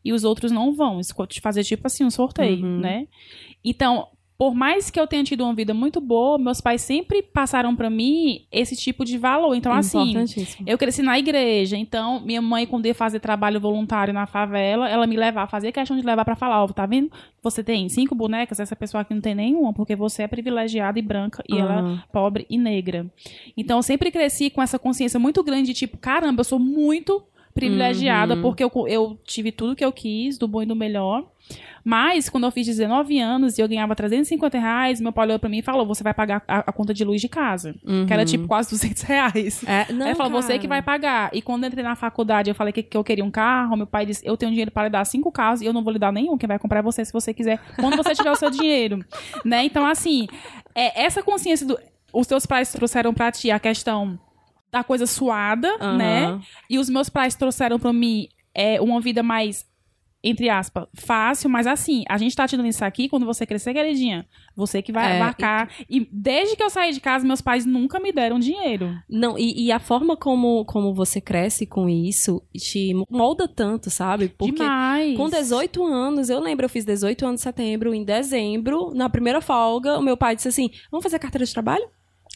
e os outros não vão. Esco- Fazer, tipo assim, um sorteio, Uhum. né? Então, por mais que eu tenha tido uma vida muito boa, meus pais sempre passaram pra mim esse tipo de valor. Então, assim, eu cresci na igreja, então minha mãe, quando ia fazer trabalho voluntário na favela, ela me levava, fazia questão de levar pra falar, ó, tá vendo? Você tem cinco bonecas, essa pessoa aqui não tem nenhuma, porque você é privilegiada e branca e ela Aham. é pobre e negra. Então eu sempre cresci com essa consciência muito grande de tipo, caramba, eu sou muito privilegiada Uhum. porque eu, eu tive tudo que eu quis, do bom e do melhor. Mas, quando eu fiz 19 anos e eu ganhava 350 reais, meu pai olhou pra mim e falou: Você vai pagar a, a conta de luz de casa. Que era Uhum. tipo quase 200 reais. É, não, Aí ele falou, você cara. que vai pagar. E quando eu entrei na faculdade, eu falei que, que eu queria um carro. Meu pai disse, eu tenho dinheiro para lhe dar cinco carros e eu não vou lhe dar nenhum. Quem vai comprar é você, se você quiser. Quando você tiver o seu dinheiro. [LAUGHS] Né? Então, assim, é, essa consciência do... Os teus pais trouxeram pra ti a questão da coisa suada, Aham. né? E os meus pais trouxeram pra mim é, uma vida mais, entre aspas, fácil. Mas assim, a gente tá te dando isso aqui quando você crescer, queridinha. Você que vai É, abarcar. E desde que eu saí de casa, meus pais nunca me deram dinheiro. Não, e, e a forma como, como você cresce com isso te molda tanto, sabe? Porque Demais. com 18 anos, eu lembro, eu fiz 18 anos em setembro, em dezembro, na primeira folga, o meu pai disse assim: vamos fazer carteira de trabalho?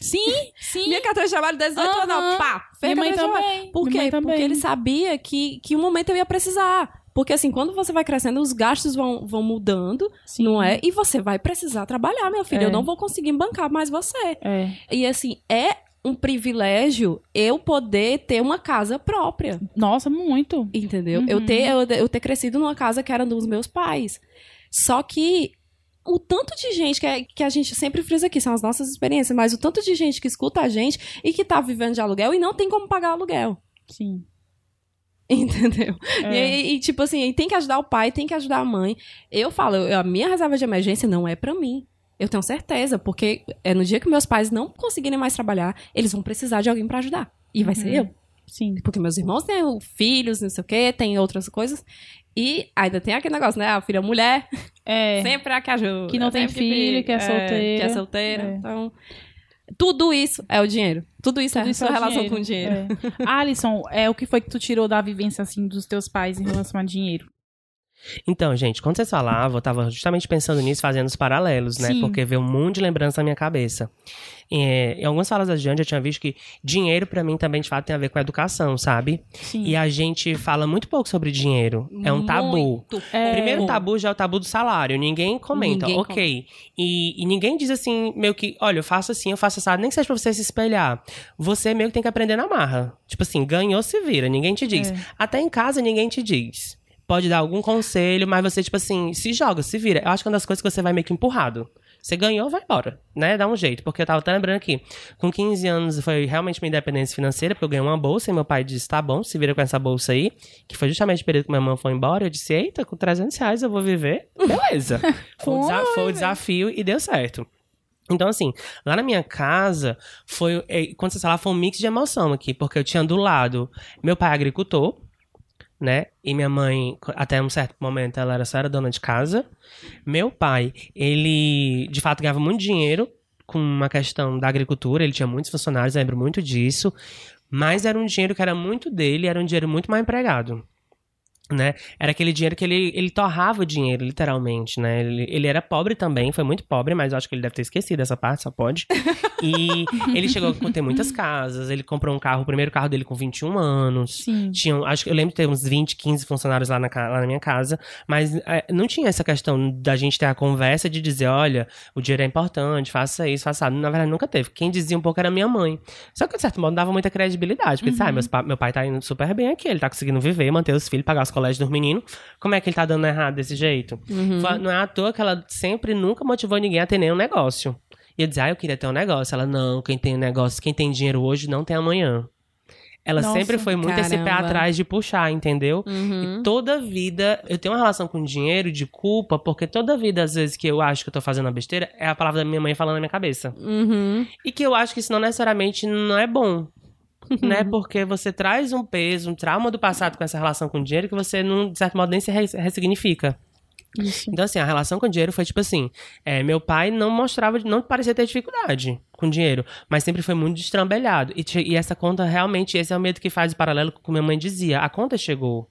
Sim, sim. Minha carteira de trabalho, 18 Aham. anos, pá! Fez Minha mãe também. Por Minha quê? também. Porque ele sabia que, que um momento eu ia precisar. Porque assim, quando você vai crescendo, os gastos vão, vão mudando, Sim. não é? E você vai precisar trabalhar, meu filho. É. Eu não vou conseguir bancar mais você. É. E assim, é um privilégio eu poder ter uma casa própria. Nossa, muito. Entendeu? Uhum. Eu, ter, eu, eu ter crescido numa casa que era dos meus pais. Só que o tanto de gente que, é- que a gente sempre frisa aqui, são as nossas experiências, mas o tanto de gente que escuta a gente e que tá vivendo de aluguel e não tem como pagar aluguel. Sim. [LAUGHS] Entendeu? É. E, e, tipo assim, tem que ajudar o pai, tem que ajudar a mãe. Eu falo, eu- a minha reserva de emergência não é pra mim. Eu tenho certeza, porque é no dia que meus pais não conseguirem mais trabalhar, eles vão precisar de alguém pra ajudar. E vai ser Uhum. eu. Sim. Porque meus irmãos têm filhos, não sei o quê, tem outras coisas. E ainda tem aquele negócio, né? A filha mulher, É. [LAUGHS] sempre é a que ajuda. Que não tem filho, que é solteira. Que é solteira. É. Então, tudo isso é o dinheiro. Tudo isso é a Tudo sua é relação dinheiro. com o dinheiro. É. [LAUGHS] Alisson, é, o que foi que tu tirou da vivência, assim, dos teus pais em relação a dinheiro? Então, gente, quando vocês falavam, eu tava justamente pensando nisso, fazendo os paralelos, né? Sim. Porque veio um monte de lembrança na minha cabeça. É, em algumas falas da Jane, eu tinha visto que dinheiro, pra mim, também, de fato, tem a ver com educação, sabe? Sim. E a gente fala muito pouco sobre dinheiro. É um tabu. É. O primeiro tabu já é o tabu do salário. Ninguém comenta, Ninguém ok. E, e ninguém diz assim, meio que, olha, eu faço assim, eu faço assado, nem que seja pra você se espelhar. Você meio que tem que aprender na marra. Tipo assim, ganhou, se vira, ninguém te diz. É. Até em casa ninguém te diz. Pode dar algum conselho, mas você, tipo assim, se joga, se vira. Eu acho que é uma das coisas que você vai meio que empurrado. Você ganhou, vai embora, né? Dá um jeito. Porque eu tava até lembrando aqui, com 15 anos foi realmente minha independência financeira, porque eu ganhei uma bolsa e meu pai disse, tá bom, se vira com essa bolsa aí. Que foi justamente o período que minha mãe foi embora. Eu disse, eita, com 300 reais eu vou viver. Beleza. [LAUGHS] foi, o desa- foi o desafio e deu certo. Então, assim, lá na minha casa, foi. eh, Quando você fala, foi um mix de emoção aqui, porque eu tinha do lado meu pai é agricultor, né? E minha mãe, até um certo momento, ela era só era dona de casa. Meu pai, ele de fato ganhava muito dinheiro, com uma questão da agricultura, ele tinha muitos funcionários, lembro muito disso, mas era um dinheiro que era muito dele, era um dinheiro muito mal empregado né? Era aquele dinheiro que ele, ele torrava o dinheiro, literalmente, né? Ele, ele era pobre também, foi muito pobre, mas eu acho que ele deve ter esquecido essa parte, só pode. E [LAUGHS] ele chegou a ter muitas casas, ele comprou um carro, o primeiro carro dele com 21 anos. Sim. Tinha, acho que eu lembro de ter uns 20, 15 funcionários lá na, lá na minha casa, mas é, não tinha essa questão da gente ter a conversa de dizer, olha, o dinheiro é importante, faça isso, faça isso. Na verdade, nunca teve. Quem dizia um pouco era minha mãe. Só que, de certo modo, dava muita credibilidade, porque, sabe, meus meu pai tá indo super bem aqui, ele tá conseguindo viver, manter os filhos, pagar os colégios dos meninos. Como é que ele tá dando errado desse jeito? Fa- Não é à toa que ela sempre nunca motivou ninguém a ter nenhum negócio. E eu dizia, ah, eu queria ter um negócio. Ela, não, quem tem negócio, quem tem dinheiro hoje não tem amanhã. Ela Nossa, sempre foi muito esse pé caramba. atrás de puxar, entendeu? Uhum. E toda vida, eu tenho uma relação com dinheiro de culpa, porque toda vida, às vezes, que eu acho que eu tô fazendo uma besteira, é a palavra da minha mãe falando na minha cabeça. Uhum. E que eu acho que isso não necessariamente não é bom. Né? Porque você traz um peso, um trauma do passado com essa relação com o dinheiro que você, não, de certo modo, nem se res- ressignifica. Isso. Então, assim, a relação com o dinheiro foi tipo assim: é, meu pai não mostrava, não parecia ter dificuldade com dinheiro, mas sempre foi muito destrambelhado. E, e essa conta, realmente, esse é o medo que faz o paralelo com o que minha mãe dizia. A conta chegou.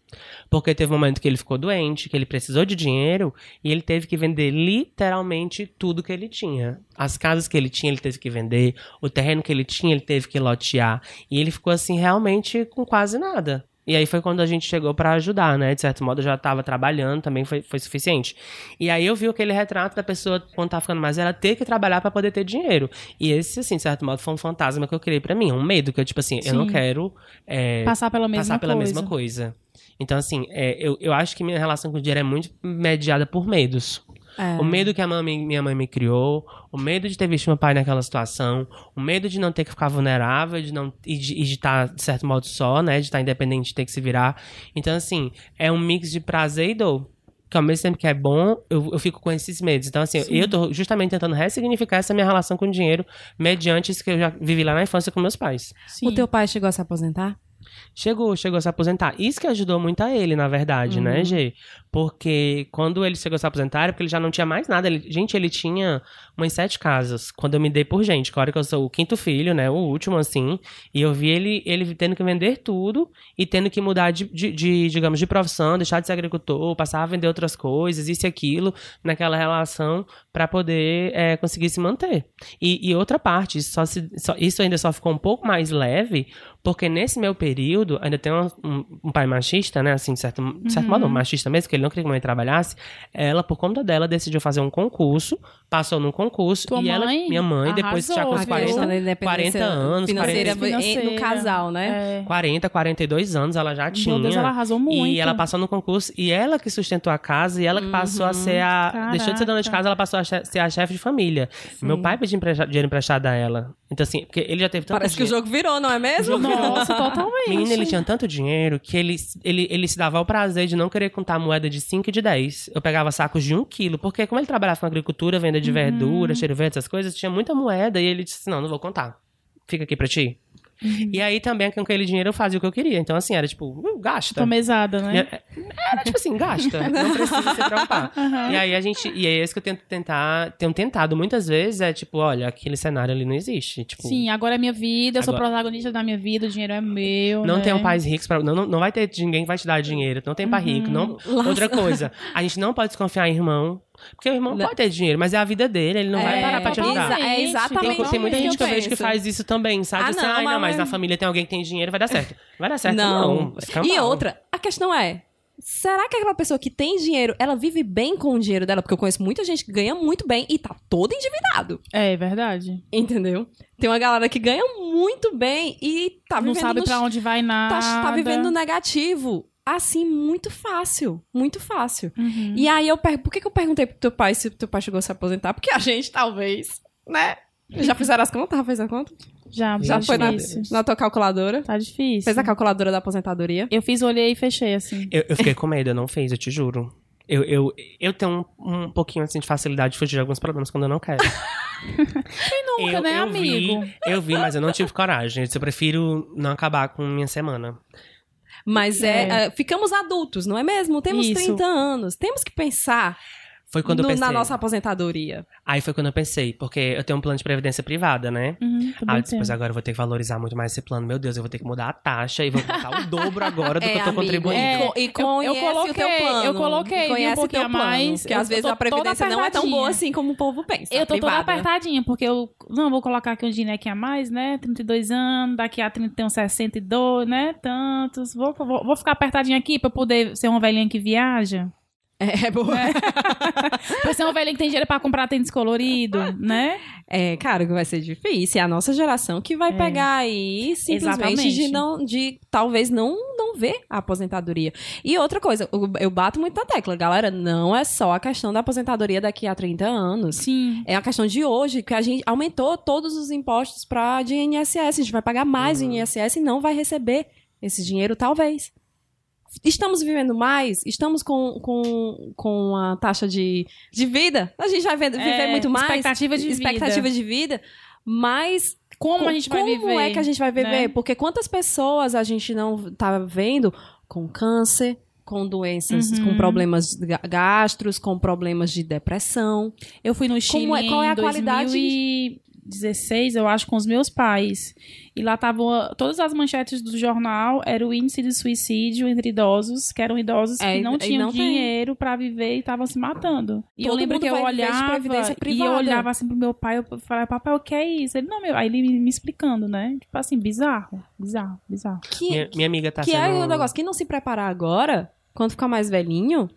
Porque teve um momento que ele ficou doente, que ele precisou de dinheiro, e ele teve que vender literalmente tudo que ele tinha. As casas que ele tinha, ele teve que vender, o terreno que ele tinha, ele teve que lotear. E ele ficou, assim, realmente com quase nada. E aí foi quando a gente chegou pra ajudar, né? De certo modo, eu já tava trabalhando, também foi, foi suficiente. E aí eu vi aquele retrato da pessoa, quando tá ficando mais velha, ter que trabalhar pra poder ter dinheiro. E esse, assim, de certo modo, foi um fantasma que eu criei pra mim. Um medo que eu, tipo assim, eu não Sim. quero é, Passar pela mesma passar pela coisa. mesma coisa. Então, assim, é, eu, eu acho que minha relação com o dinheiro é muito mediada por medos. É. O medo que a mãe, minha mãe me criou, o medo de ter visto meu pai naquela situação, o medo de não ter que ficar vulnerável de não, e de estar, de certo modo, só, né? De estar independente, de ter que se virar. Então, assim, é um mix de prazer e dor. Que ao mesmo tempo que é bom, eu, eu fico com esses medos. Então, assim, eu tô justamente tentando ressignificar essa minha relação com o dinheiro mediante isso que eu já vivi lá na infância com meus pais. Sim. O teu pai chegou a se aposentar? Chegou, chegou a se aposentar. Isso que ajudou muito a ele, na verdade, né, Gê? Porque quando ele chegou a se aposentar, era porque ele já não tinha mais nada. Ele- gente, ele tinha umas sete casas. Quando eu me dei por gente, hora que eu sou o quinto filho, né? O último, assim. E eu vi ele, ele tendo que vender tudo e tendo que mudar de, de- de, digamos, de profissão, deixar de ser agricultor, passar a vender outras coisas, isso e aquilo, naquela relação, para poder é, conseguir se manter. E, e outra parte, só se- só- isso ainda só ficou um pouco mais leve, porque nesse meu período, ainda tem um, um- um pai machista, né? Assim, de certo, de certo modo, machista mesmo, que ele não queria que a mãe trabalhasse. Ela, por conta dela, decidiu fazer um concurso, passou num concurso, Tua e ela, mãe minha mãe, depois já com arrasou, os viu? 40, questão da independência 40 anos, financeira, 40, em- no casal, né? É. 40, 42 anos ela já tinha. Meu Deus, ela arrasou muito. E ela passou no concurso e ela que sustentou a casa e ela que passou a ser a. Caraca. Deixou de ser dona de casa, ela passou a ser a chefe de família. Meu pai pediu dinheiro emprestado a ela. Então, assim, porque ele já teve tanto Parece que o dinheiro. jogo virou, não é mesmo? Nossa, [LAUGHS] totalmente. Menino, ele tinha tanto dinheiro que ele, ele, ele se dava o prazer de não querer contar moeda de 5 e de 10. Eu pegava sacos de 1 quilo, porque como ele trabalhava com agricultura, venda de verdura, cheiro verde, essas coisas, tinha muita moeda e ele disse: assim, não, não vou contar. Fica aqui pra ti. E aí também com aquele dinheiro eu fazia o que eu queria. Então, assim, era tipo, uh, gasta. Tô mesada, né? É- Era tipo assim, gasta. [LAUGHS] Não precisa se preocupar. E aí a gente. E é isso que eu tento tentar. Tenho tentado muitas vezes. É tipo, olha, aquele cenário ali não existe. Tipo, Sim, agora é minha vida, eu sou Agora- protagonista da minha vida, o dinheiro é meu. Não né? tem um pais ricos pra. Não, não, não vai ter ninguém que vai te dar dinheiro. Não tem pai rico. Não, outra coisa, a gente não pode desconfiar em irmão. Porque o irmão Não. pode ter dinheiro, mas é a vida dele, ele não vai É, parar pra te ajudar. é exatamente Tem, tem muita isso gente que eu vejo que faz isso também, sabe? Ah, assim, não, "Ai, não, mas- mas na família tem alguém que tem dinheiro, vai dar certo. Vai dar certo, não. Não. E outra, a questão é. Será que aquela pessoa que tem dinheiro, ela vive bem com o dinheiro dela? Porque eu conheço muita gente que ganha muito bem e tá todo endividado. É verdade. Entendeu? Tem uma galera que ganha muito bem e tá não vivendo sabe no pra onde vai nada. tá, tá vivendo no negativo. Assim, muito fácil. Muito fácil. Uhum. E aí eu pergunto, por que, que eu perguntei pro teu pai se teu pai chegou a se aposentar? Porque a gente, talvez, né? Já fizeram as contas? Já fez a conta? Já, Já foi na, difícil. na tua calculadora? Tá difícil. Fez a calculadora da aposentadoria? Eu fiz, olhei e fechei, assim. Eu, eu fiquei com medo, eu não fiz, eu te juro. Eu, eu, eu tenho um, um pouquinho assim de facilidade de fugir de alguns problemas quando eu não quero. [LAUGHS] Nunca, eu, né, eu amigo? Vi, eu vi, mas eu não tive coragem. Eu prefiro não acabar com minha semana. Mas é, É. é, ficamos adultos, não é mesmo? Temos Isso. 30 anos. Temos que pensar Foi quando eu no- pensei. na nossa aposentadoria. Aí foi quando eu pensei, porque eu tenho um plano de previdência privada, né? Uhum, Ah, também eu disse, pois tenho. agora eu vou ter que valorizar muito mais esse plano. Meu Deus, eu vou ter que mudar a taxa e vou botar o dobro agora do [LAUGHS] É, que eu tô amigo, contribuindo. E, co- e eu conhece coloquei- o teu plano. eu coloquei, E viu, um conhece o pouquinho teu a plano. mais. Porque Eu às vezes a previdência toda não é tão boa assim como o povo pensa. Eu tô toda privada. apertadinha, porque eu não vou colocar aqui um dinheiro aqui a mais, né? 32 anos, daqui a 30 tem uns 62, né? Tantos. Vou, vou, vou ficar apertadinha aqui pra poder ser uma velhinha que viaja. É, boa. [LAUGHS] Pra ser uma velhinha que tem dinheiro pra comprar tênis colorido, né? É, cara, que vai ser difícil. É a nossa geração que vai É. pegar aí simplesmente Exatamente. de não, de talvez não, não ver a aposentadoria. E outra coisa, eu, eu bato muito na tecla, galera, não é só a questão da aposentadoria daqui a 30 anos. Sim. É a questão de hoje, que a gente aumentou todos os impostos para de INSS. A gente vai pagar mais Uhum. INSS e não vai receber esse dinheiro, talvez. Estamos vivendo mais? Estamos com, com, com a taxa de, de vida? A gente vai ver- viver É, muito mais? expectativa de expectativa vida. de vida. Mas Como co- a gente vai como viver? é que a gente vai viver? né? Porque quantas pessoas a gente não tá vendo com câncer, com doenças, Uhum. com problemas ga- gastros, com problemas de depressão. Eu fui no Chile Como é- qual é a qualidade? 2016, eu acho, com os meus pais. E lá estavam todas as manchetes do jornal, era o índice de suicídio entre idosos, que eram idosos É, que não tinham não dinheiro pra viver e estavam se matando. E eu Todo lembro mundo que eu olhava e eu olhava assim pro meu pai, eu falava, papai, o que é isso? Ele, não, meu, aí ele me, me explicando, né? Tipo assim, bizarro, bizarro, bizarro. Que, Minha, minha amiga tá que sendo... é o negócio, quem não se preparar agora, quando ficar mais velhinho,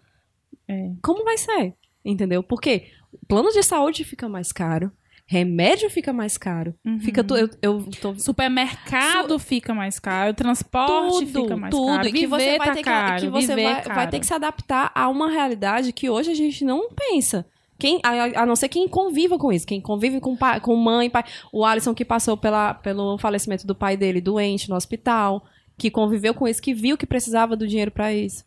É. como vai ser? Entendeu? Porque plano de saúde fica mais caro, remédio fica mais caro. Uhum. Fica tu, eu, eu tô Supermercado fica mais caro, transporte tudo, fica mais tudo, caro, e que você vai tá ter caro, que, que você vai, é caro. vai ter que se adaptar a uma realidade que hoje a gente não pensa. Quem, a, a não ser quem conviva com isso, quem convive com, pai, com mãe, pai. O Alisson que passou pela, pelo falecimento do pai dele doente no hospital, que conviveu com isso, que viu que precisava do dinheiro pra isso.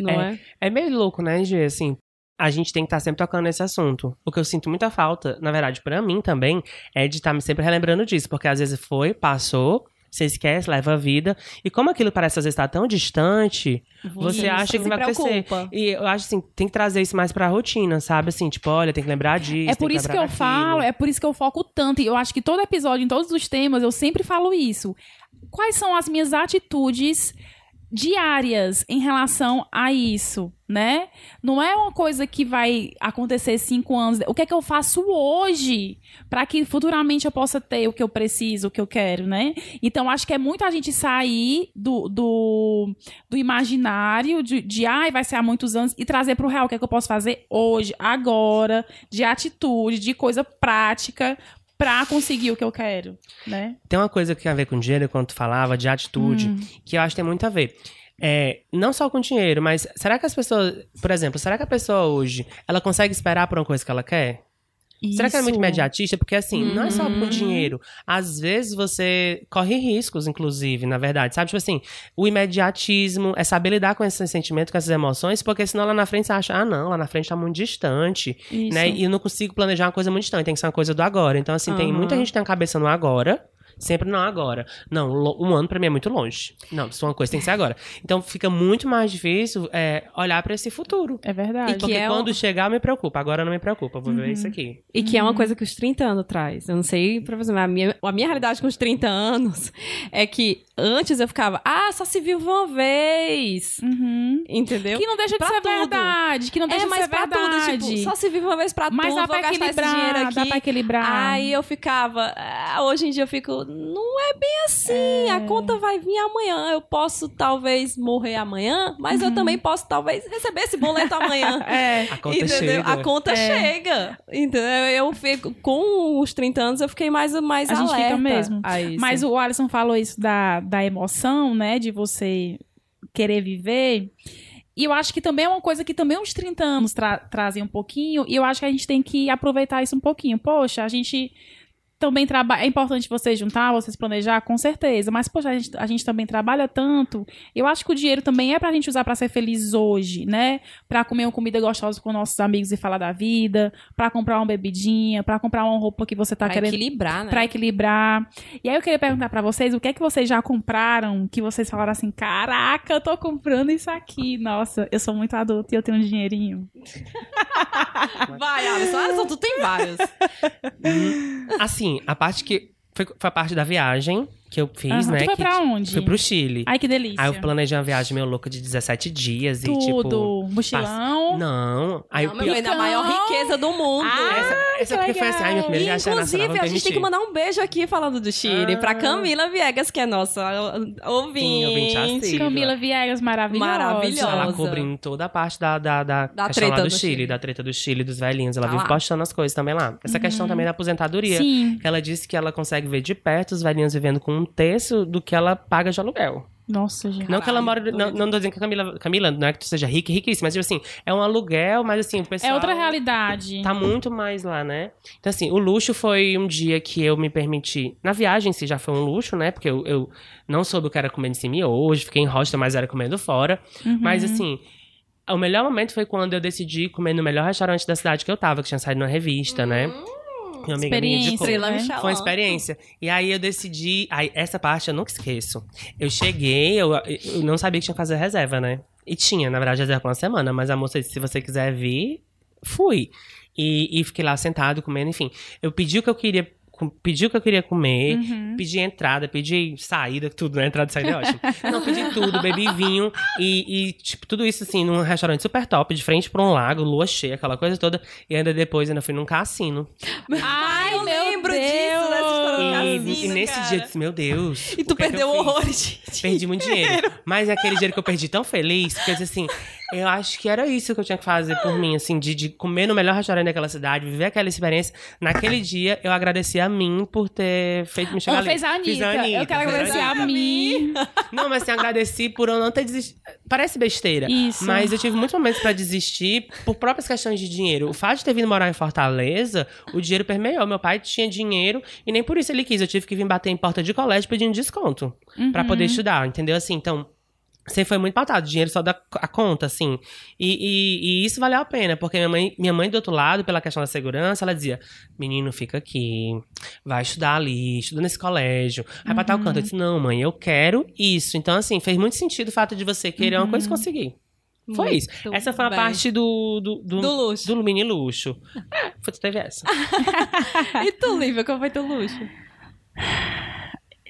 Não é? É meio louco, né, Gê? Assim, a gente tem que estar sempre tocando nesse assunto. O que eu sinto muita falta, na verdade, pra mim também, é de estar me sempre relembrando disso. Porque às vezes foi, passou, você esquece, leva a vida. E como aquilo parece às vezes estar tão distante, você Isso, acha que vai acontecer. E eu acho assim, tem que trazer isso mais pra rotina, sabe? Assim, tipo, olha, tem que lembrar disso. É por isso que eu lembrar daquilo. falo, é por isso que eu foco tanto. E eu acho que todo episódio, em todos os temas, eu sempre falo isso. Quais são as minhas atitudes diárias em relação a isso, né? Não é uma coisa que vai acontecer cinco anos. O que é que eu faço hoje para que futuramente eu possa ter o que eu preciso, o que eu quero, né? Então acho que é muito a gente sair do, do, do imaginário de, de ai, vai ser há muitos anos e trazer para o real o que é que eu posso fazer hoje, agora, de atitude, de coisa prática pra conseguir o que eu quero, né? Tem uma coisa que tem a ver com dinheiro, quando tu falava, de atitude, Hum. que eu acho que tem muito a ver. É, não só com dinheiro, mas será que as pessoas, por exemplo, será que a pessoa hoje, ela consegue esperar por uma coisa que ela quer? Será que é muito Isso. imediatista? Porque assim, não é só Uhum. por dinheiro. Às vezes você corre riscos, inclusive, na verdade. Sabe, tipo assim, o imediatismo é saber lidar com esse sentimento, com essas emoções, porque senão lá na frente você acha, ah, não, lá na frente tá muito distante, Isso. né? E eu não consigo planejar uma coisa muito distante, tem que ser uma coisa do agora. Então, assim, tem Aham. muita gente que tem a cabeça no agora. Sempre não agora. Não, um ano pra mim é muito longe. Não, se uma coisa tem que ser agora. Então fica muito mais difícil é, olhar pra esse futuro. É verdade. E que Porque é quando o- chegar, me preocupa. Agora não me preocupa. Eu vou ver Uhum. isso aqui. E que é uma coisa que os 30 anos traz. Eu não sei, pra você, mas a minha, a minha realidade com os 30 anos [LAUGHS] é que antes eu ficava, ah, só se vive uma vez. Uhum. Entendeu? Que não deixa de Pra ser tudo. verdade. Que não deixa é, de mas ser pra verdade. tudo, tipo, só se vive uma vez pra Mas tudo, vou pra gastar esse dinheiro equilibrar, aqui. dá pra equilibrar. Aí eu ficava, ah, hoje em dia eu fico, não é bem assim, a conta vai vir amanhã, eu posso talvez morrer amanhã, mas eu também posso talvez receber esse boleto amanhã. [LAUGHS] É. A conta Entendeu? chega. A conta É. chega. Entendeu? Eu fico, com os 30 anos, eu fiquei mais, mais A gente fica alerta mesmo. a isso. Mas o Alisson falou isso da, da emoção, né? De você querer viver. E eu acho que também é uma coisa que também uns 30 anos tra- trazem um pouquinho. E eu acho que a gente tem que aproveitar isso um pouquinho. Poxa, a gente também trabalha. É importante você juntar, você se planejar, com certeza. Mas, poxa, a gente, a gente também trabalha tanto. Eu acho que o dinheiro também é pra gente usar pra ser feliz hoje, né? Pra comer uma comida gostosa com nossos amigos e falar da vida. Pra comprar uma bebidinha. Pra comprar uma roupa que você tá pra querendo equilibrar, né? Pra equilibrar. E aí eu queria perguntar pra vocês, o que é que vocês já compraram que vocês falaram assim, caraca, eu tô comprando isso aqui. Nossa, eu sou muito adulto e eu tenho um dinheirinho. [LAUGHS] Vai, Alisson. Alisson, tu tem vários. Hum, assim, a parte que. Foi, foi a parte da viagem que eu fiz, Aham. né? Tu foi que pra onde? Fui pro Chile. Ai, que delícia. Aí eu planejei uma viagem meio louca de 17 dias e tipo. Tudo. Mochilão. Não. Aí Não, o meu pior. bem, da maior riqueza do mundo. Ah, Essa, essa que porque foi assim, ai, minha primeira viagem inclusive, não a gente tem que mandar um beijo aqui falando do Chile Ah. pra Camila Viegas, que é nossa ouvinte. Sim, ouvinte assídua. Camila Viegas, maravilhosa. Maravilhosa. Ela cobrindo toda a parte da, da, da, Da questão lá treta do, do Chile, Chile. da treta do Chile, dos velhinhos. Ela Tá vive lá. postando as coisas também lá. Essa questão também da aposentadoria. Sim. Ela disse que ela consegue ver de perto os velhinhos vivendo com um terço do que ela paga de aluguel. Nossa, gente. não que ela mora. doido. Não, não tô dizendo que a Camila. Camila, não é que tu seja rica e riquíssima, mas tipo assim, é um aluguel, mas assim, o pessoal. É outra realidade. Tá muito mais lá, né? Então, assim, o luxo foi um dia que eu me permiti. Na viagem em si já foi um luxo, né? Porque eu, eu não soube o que era comer em cima hoje, fiquei em hostel, mas era comendo fora. Uhum. Mas, assim, o melhor momento foi quando eu decidi comer no melhor restaurante da cidade que eu tava, que tinha saído na revista, né? Minha amiga minha Experiência, indicou. Né? Foi uma experiência. E aí eu decidi. Aí, essa parte eu nunca esqueço. Eu cheguei, eu, eu não sabia que tinha que fazer reserva, né? E tinha, na verdade, reserva uma semana, mas a moça disse: se você quiser vir, fui. E, e fiquei lá sentado, comendo, enfim. Eu pedi o que eu queria. Pedi o que eu queria comer, Uhum. pedi entrada, pedi saída, tudo, né? Entrada e saída é ótimo. Não, pedi tudo, bebi vinho e, e, tipo, tudo isso assim, num restaurante super top, de frente pra um lago, lua cheia, aquela coisa toda. E ainda depois ainda fui num cassino. Ai, eu meu lembro Deus. disso, dessa história do E, cassino, e nesse cara. dia eu disse, meu Deus. E tu é perdeu eu fiz? horrores. de Perdi muito dinheiro. Mas é aquele dinheiro que eu perdi tão feliz, porque eu disse assim, eu acho que era isso que eu tinha que fazer por mim, assim, de, de comer no melhor restaurante daquela cidade, viver aquela experiência. Naquele dia, eu agradeci a mim por ter feito me chegar Ela ali. fez a Anitta. Fiz a Anitta, eu quero a agradecer Anitta. a mim. [LAUGHS] Não, mas assim, agradeci por eu não ter desistido. Parece besteira. Isso. Mas eu tive muitos momentos pra desistir por próprias questões de dinheiro. O fato de ter vindo morar em Fortaleza, o dinheiro permeou. Meu pai tinha dinheiro e nem por isso ele quis. Eu tive que vir bater em porta de colégio pedindo desconto pra Uhum. poder estudar, entendeu? Assim, então. Sempre foi muito pautado, dinheiro só da a conta, assim. E, e- e isso valeu a pena, porque minha mãe, minha mãe, do outro lado, pela questão da segurança, ela dizia: Menino, fica aqui, vai estudar ali, estuda nesse colégio, vai pra tal canto. Eu disse: Não, mãe, eu quero isso. Então, assim, fez muito sentido o fato de você querer uma coisa e conseguir. Foi Muito isso. Essa foi a bem. parte do, do, do, Do luxo. do mini luxo. Foi, teve essa. [LAUGHS] E tu, Lívia, qual foi teu luxo? [LAUGHS]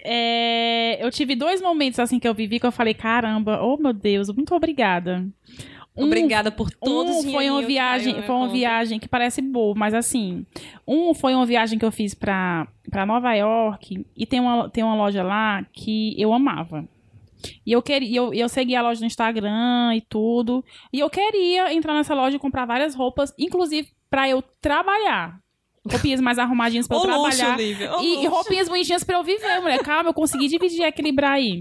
É, eu tive dois momentos assim que eu vivi que eu falei, caramba, oh meu Deus, muito obrigada. Um- Obrigada por todos os um foi uma viagem, na foi uma conta. viagem que parece boa, mas assim, um foi uma viagem que eu fiz pra, pra Nova York e tem uma, tem uma loja lá que eu amava. E eu queria, eu, eu segui a loja no Instagram e tudo, e eu queria entrar nessa loja e comprar várias roupas, inclusive pra eu trabalhar. Roupinhas mais arrumadinhas pra eu luxo, trabalhar. Ô, E, e luxo. roupinhas bonitinhas pra eu viver, mulher. Calma, eu consegui dividir e equilibrar aí.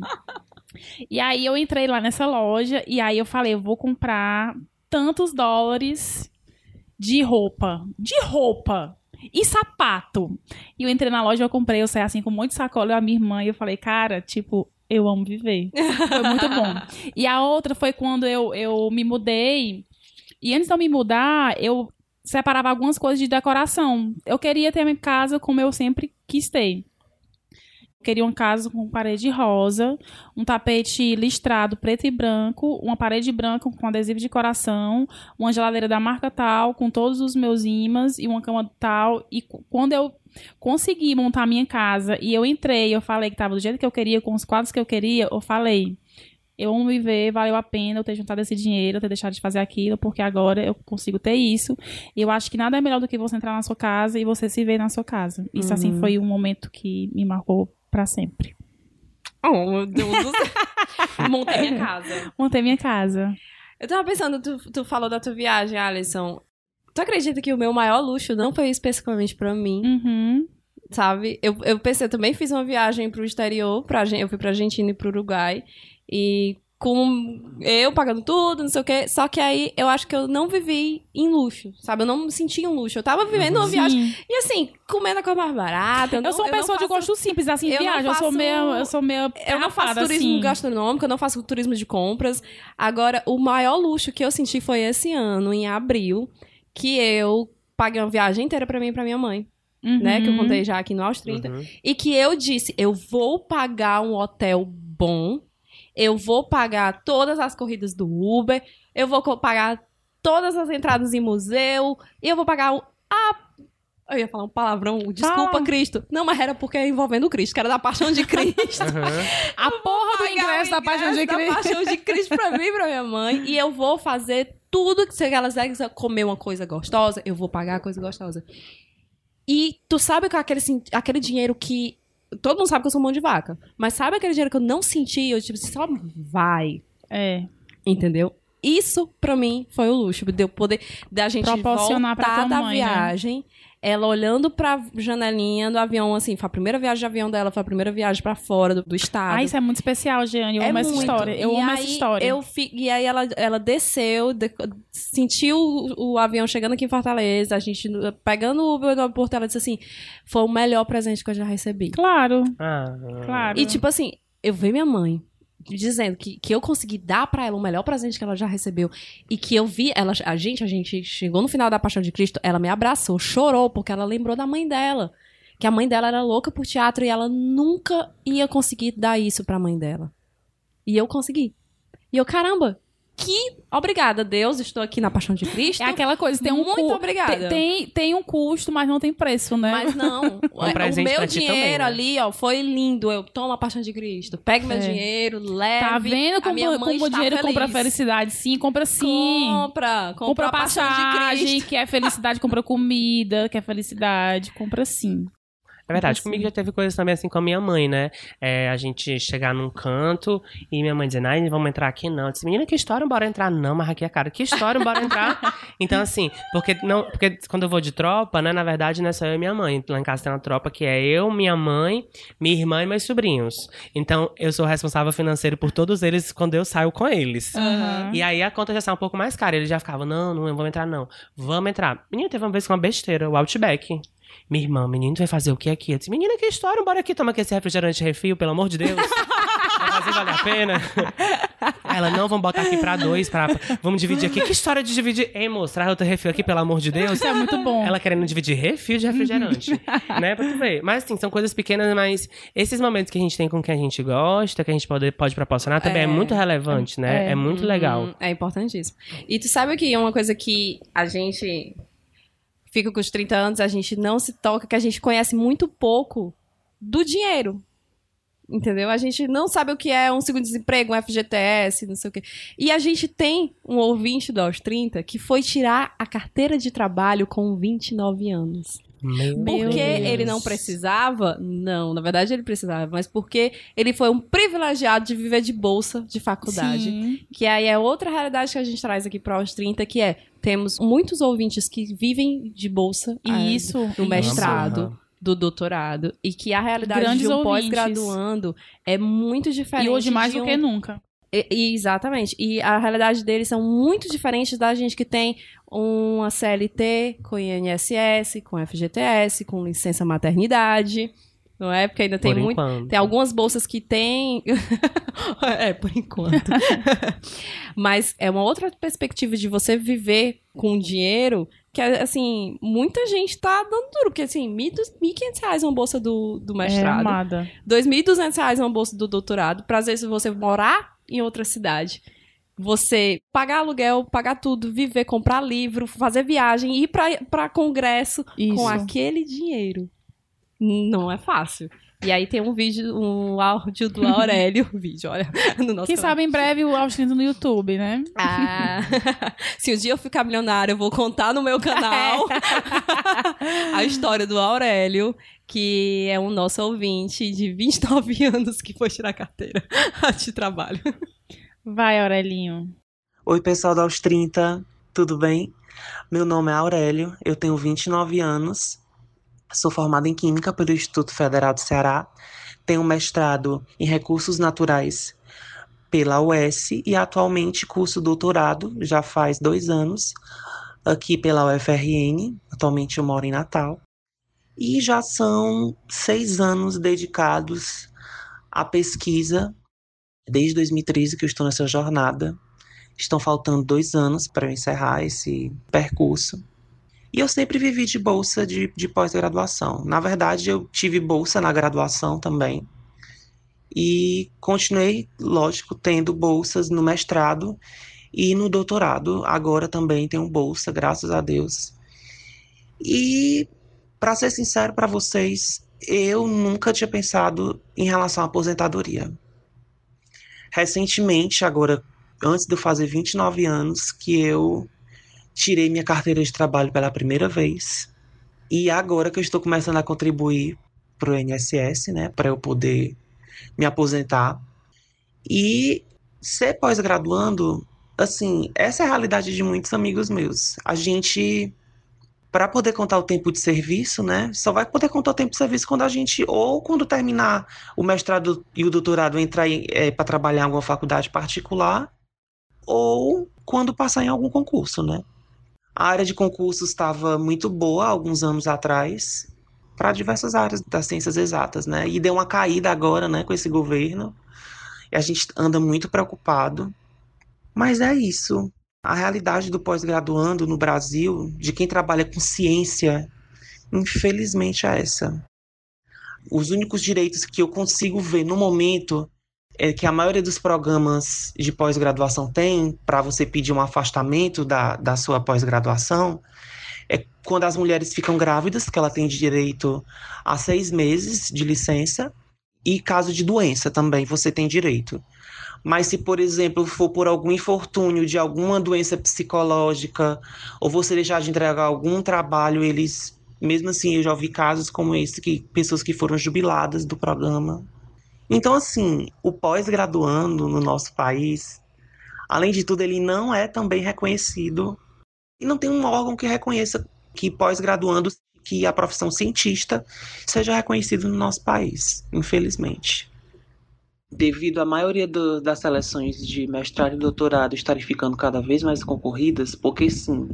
E aí eu entrei lá nessa loja e aí eu falei, eu vou comprar tantos dólares de roupa. De roupa. E sapato. E eu entrei na loja, eu comprei, eu saí assim com um monte de sacola, eu a minha irmã, e eu falei, cara, tipo, eu amo viver. Foi muito bom. E a outra foi quando eu, eu me mudei. E antes de eu me mudar, eu separava algumas coisas de decoração. Eu queria ter minha casa como eu sempre quis ter. Eu queria uma casa com parede rosa, um tapete listrado preto e branco, uma parede branca com adesivo de coração, uma geladeira da marca tal, com todos os meus imãs e uma cama tal. E quando eu consegui montar minha casa e eu entrei, eu falei que tava do jeito que eu queria, com os quadros que eu queria, eu falei, eu amo viver, valeu a pena eu ter juntado esse dinheiro, eu ter deixado de fazer aquilo, porque agora eu consigo ter isso. E eu acho que nada é melhor do que você entrar na sua casa e você se ver na sua casa. Isso, assim, foi um momento que me marcou pra sempre. Oh, meu Deus do céu. [LAUGHS] Montei minha casa. Montei minha casa. Eu tava pensando, tu, tu falou da tua viagem, Alisson. Tu acredita que o meu maior luxo não foi especificamente pra mim, Uhum. sabe? Eu, eu pensei, eu também fiz uma viagem pro exterior, pra, eu fui pra Argentina e pro Uruguai. E com eu pagando tudo, não sei o quê. Só que aí eu acho que eu não vivi em luxo, sabe? Eu não me senti em luxo. Eu tava vivendo uma viagem. Sim. E assim, comendo a coisa mais barata. Eu, não- sou uma pessoa de faço- gosto simples, assim, eu não viagem. Eu sou faço- meio. Eu sou meio. Eu não faço turismo assim. gastronômico, eu não faço turismo de compras. Agora, o maior luxo que eu senti foi esse ano, em abril, que eu paguei uma viagem inteira pra mim e pra minha mãe, né? Que eu Uhum. contei já aqui no Aos 30. Uhum. E que eu disse, eu vou pagar um hotel bom, eu vou pagar todas as corridas do Uber, eu vou pagar todas as entradas em museu, e eu vou pagar o. A... Eu ia falar um palavrão, desculpa, Fala. Cristo. Não, mas era porque é envolvendo o Cristo, que era da paixão de Cristo. [LAUGHS] A porra do ingresso o da Paixão de ingresso Cristo. Da paixão de Cristo pra mim e pra minha mãe. E eu vou fazer tudo que se elas quiserem comer uma coisa gostosa, eu vou pagar a coisa gostosa. E tu sabe que aquele, assim, aquele dinheiro que. Todo mundo sabe que eu sou mão de vaca. Mas sabe aquele dinheiro que eu não senti? Eu, tipo, só vai. É. Entendeu? Isso, pra mim, foi o luxo. De eu poder. Da gente Proporcionar pra voltar tua da mãe, né? Ela olhando pra janelinha do avião, assim, foi a primeira viagem de avião dela, foi a primeira viagem pra fora do, do estado. Ah, isso é muito especial, Jeane. Eu É amo essa muito. história. Eu E amo aí, essa história. Eu fi- e aí ela, ela desceu, de- sentiu o, o avião chegando aqui em Fortaleza, a gente pegando o Uber no aeroporto, ela disse assim, foi o melhor presente que eu já recebi. Claro, Ah, claro. E tipo assim, eu vi minha mãe dizendo que, que eu consegui dar pra ela o melhor presente que ela já recebeu e que eu vi ela a gente a gente chegou no final da Paixão de Cristo ela me abraçou chorou porque ela lembrou da mãe dela que a mãe dela era louca por teatro e ela nunca ia conseguir dar isso pra mãe dela. E eu consegui. E eu caramba que obrigada Deus estou aqui na Paixão de Cristo É aquela coisa, tem um Muito cu- obrigada. Tem, tem um custo, mas não tem preço, né? Mas não, [LAUGHS] o presente meu pra ti dinheiro também, né? ali, ó, foi lindo. Eu tomo a paixão de Cristo. Meu É. dinheiro, leve. Tá vendo a como, minha mãe como o dinheiro feliz. compra felicidade? Sim, compra sim. Compra, compra, Compra a paixão de passagem, quer felicidade, compra comida, quer felicidade, compra sim. É verdade, Assim. comigo já teve coisas também assim com a minha mãe, né? É, a gente chegar num canto e minha mãe dizendo, ai, não vamos entrar aqui não. Eu disse, menina, que história, bora entrar. Não, mas aqui é cara, que história, bora entrar. [LAUGHS] então, assim, porque, não, porque quando eu vou de tropa, né, na verdade, não é só eu e minha mãe. Lá em casa tem uma tropa que é eu, minha mãe, minha irmã e meus sobrinhos. Então, eu sou responsável financeiro por todos eles quando eu saio com eles. Aham. E aí a conta já sai um pouco mais cara. Eles já ficavam, não, não vamos entrar, não. Vamos entrar. Menina, teve uma vez com uma besteira, o Outback. Minha irmã, menino, tu vai fazer o que aqui? Eu disse, menina, que história, bora aqui tomar aqui esse refrigerante refil, pelo amor de Deus. Vai fazer valer a pena. Aí Ela, não, vamos botar aqui pra dois, pra, vamos dividir aqui. Que história de dividir? Ei, moço, traz outro refil aqui, pelo amor de Deus. Isso é muito bom. Ela querendo dividir refil de refrigerante. né? Pra tu ver. Mas, assim, são coisas pequenas, mas esses momentos que a gente tem com quem a gente gosta, que a gente pode, pode proporcionar, também é, É. muito relevante, né? É. É, muito legal. Hum, É importantíssimo. E tu sabe que é uma coisa que a gente fica com os 30 anos, a gente não se toca, que a gente conhece muito pouco do dinheiro. Entendeu? A gente não sabe o que é um segundo-desemprego, um FGTS, não sei o quê. E a gente tem um ouvinte do Aos 30 que foi tirar a carteira de trabalho com 29 anos. Meu Porque Deus. ele não precisava? Não, na verdade ele precisava, mas porque ele foi um privilegiado de viver de bolsa de faculdade. Sim. Que aí é outra realidade que a gente traz aqui para os 30, que é temos muitos ouvintes que vivem de bolsa E ah, isso. do isso. mestrado, do doutorado, e que a realidade Grandes de um pós-graduando é muito diferente. E hoje mais do um- que nunca. e- exatamente. E a realidade deles são muito diferentes da gente que tem uma CLT com INSS, com FGTS, com licença maternidade. Não é? Porque ainda tem Por muito. enquanto. Tem algumas bolsas que tem. [LAUGHS] é, por enquanto. [LAUGHS] Mas é uma outra perspectiva de você viver com dinheiro que, assim, muita gente tá dando duro. Porque, assim, 1.500 reais uma bolsa do, do É, mestrado. amada. 2.200 reais uma bolsa do doutorado. Pra às vezes você morar em outra cidade. Você pagar aluguel, pagar tudo, viver, comprar livro, fazer viagem, ir pra, pra congresso Isso. com aquele dinheiro. Não é fácil. E aí tem um vídeo, um áudio do [LAUGHS] Aurélio, [LAUGHS] vídeo, olha, [LAUGHS] no nosso Quem canal. sabe em breve o Austin no YouTube, né? Ah, se um dia eu ficar milionária, eu vou contar no meu canal a história do Aurélio, que é um nosso ouvinte de 29 anos que foi tirar carteira de trabalho. Vai, Aurelinho. Oi, pessoal da Aos 30, tudo bem? Meu nome é Aurélio, eu tenho 29 anos, sou formado em Química pelo Instituto Federal do Ceará, tenho mestrado em Recursos Naturais pela UES e atualmente curso doutorado, já faz dois anos, aqui pela UFRN, atualmente eu moro em Natal, e já são seis anos dedicados à pesquisa, desde 2013 que eu estou nessa jornada, Estão faltando dois anos para eu encerrar esse percurso. E eu sempre vivi de bolsa de, de pós-graduação. Na verdade, eu tive bolsa na graduação também. E continuei, lógico, tendo bolsas no mestrado. E no doutorado, agora também tenho bolsa, graças a Deus. E, para ser sincero para vocês, eu nunca tinha pensado em relação à aposentadoria. Recentemente, agora, antes de eu fazer 29 anos, que eu tirei minha carteira de trabalho pela primeira vez. E agora que eu estou começando a contribuir para o INSS, né, para eu poder me aposentar. E ser pós-graduando, assim, essa é a realidade de muitos amigos meus. A gente para poder contar o tempo de serviço, né? Só vai poder contar o tempo de serviço quando a gente, ou quando terminar o mestrado e o doutorado, entrar é, para trabalhar em alguma faculdade particular, ou quando passar em algum concurso, né? A área de concursos estava muito boa alguns anos atrás, para diversas áreas das ciências exatas, né? E deu uma caída agora, né, com esse governo. E a gente anda muito preocupado. Mas é isso. A realidade do pós-graduando no Brasil, de quem trabalha com ciência, infelizmente é essa. Os únicos direitos que eu consigo ver no momento é que a maioria dos programas de pós-graduação tem para você pedir um afastamento da, da sua pós-graduação é quando as mulheres ficam grávidas, que ela tem direito a seis meses de licença, e caso de doença também você tem direito. Mas se, por exemplo, for por algum infortúnio de alguma doença psicológica, ou você deixar de entregar algum trabalho, eles, mesmo assim, eu já ouvi casos como esse, que pessoas que foram jubiladas do programa. Então, assim, o pós-graduando no nosso país, além de tudo, ele não é também reconhecido e não tem um órgão que reconheça que pós-graduando que a profissão cientista seja reconhecida no nosso país, infelizmente devido à maioria do, das seleções de mestrado e doutorado estarem ficando cada vez mais concorridas, porque sim,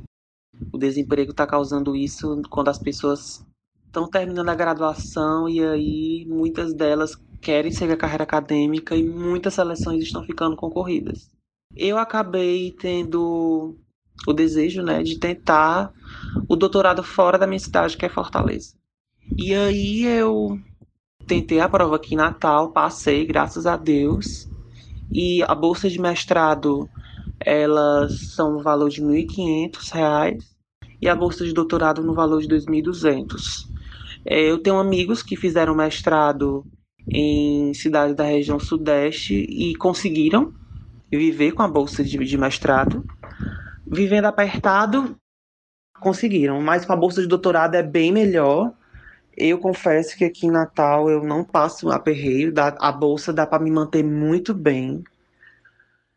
o desemprego está causando isso quando as pessoas estão terminando a graduação e aí muitas delas querem seguir a carreira acadêmica e muitas seleções estão ficando concorridas. Eu acabei tendo o desejo, né, de tentar o doutorado fora da minha cidade, que é Fortaleza. E aí eu tentei a prova aqui em Natal, passei, graças a Deus. E a bolsa de mestrado, elas são no valor de R$ 1.500 e a bolsa de doutorado no valor de R$ 2.200. É, eu tenho amigos que fizeram mestrado em cidades da região sudeste e conseguiram viver com a bolsa de, de mestrado. Vivendo apertado, conseguiram, mas com a bolsa de doutorado é bem melhor eu confesso que aqui em Natal eu não passo aperreio, a bolsa dá para me manter muito bem.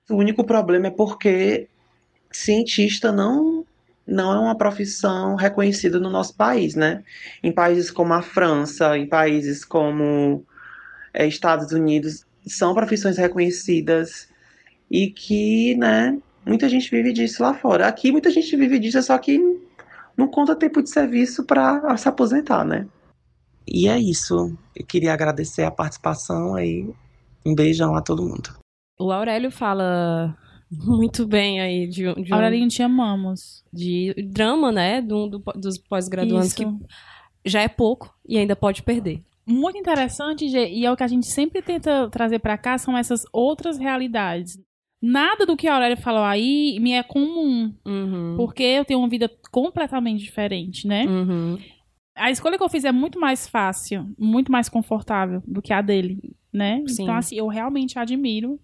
O único problema é porque cientista não não é uma profissão reconhecida no nosso país, né? Em países como a França, em países como é, Estados Unidos, são profissões reconhecidas e que, né, muita gente vive disso lá fora. Aqui muita gente vive disso, só que não conta tempo de serviço para se aposentar, né? E é isso. Eu queria agradecer a participação aí. Um beijão a todo mundo. O Aurélio fala muito bem aí de, de um, Aurelinho, te amamos. De drama, né? Do, do dos pós-graduandos que já é pouco e ainda pode perder. Muito interessante, e é o que a gente sempre tenta trazer para cá, são essas outras realidades. Nada do que a Aurélia falou aí me é comum, uhum. porque eu tenho uma vida completamente diferente, né? Uhum a escolha que eu fiz é muito mais fácil, muito mais confortável do que a dele, né? Sim. Então, assim, eu realmente admiro.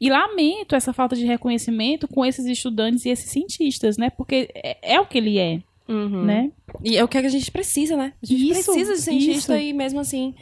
E lamento essa falta de reconhecimento com esses estudantes e esses cientistas, né? Porque é, é o que ele é. Uhum. Né? E é o que a gente precisa, né? A gente isso, precisa de cientista isso. e mesmo assim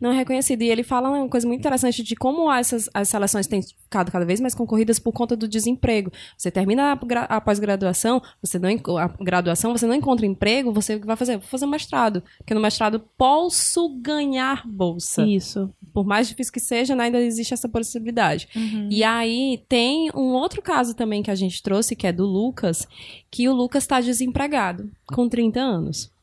não é reconhecido. E ele fala uma coisa muito interessante de como essas as seleções têm ficado cada vez mais concorridas por conta do desemprego. Você termina a, a pós-graduação, você não a graduação, você não encontra emprego, você vai fazer, vou fazer um mestrado, porque no mestrado posso ganhar bolsa. Isso. Por mais difícil que seja, né, ainda existe essa possibilidade. Uhum. E aí tem um outro caso também que a gente trouxe, que é do Lucas, que o Lucas está desempregado com 30 anos.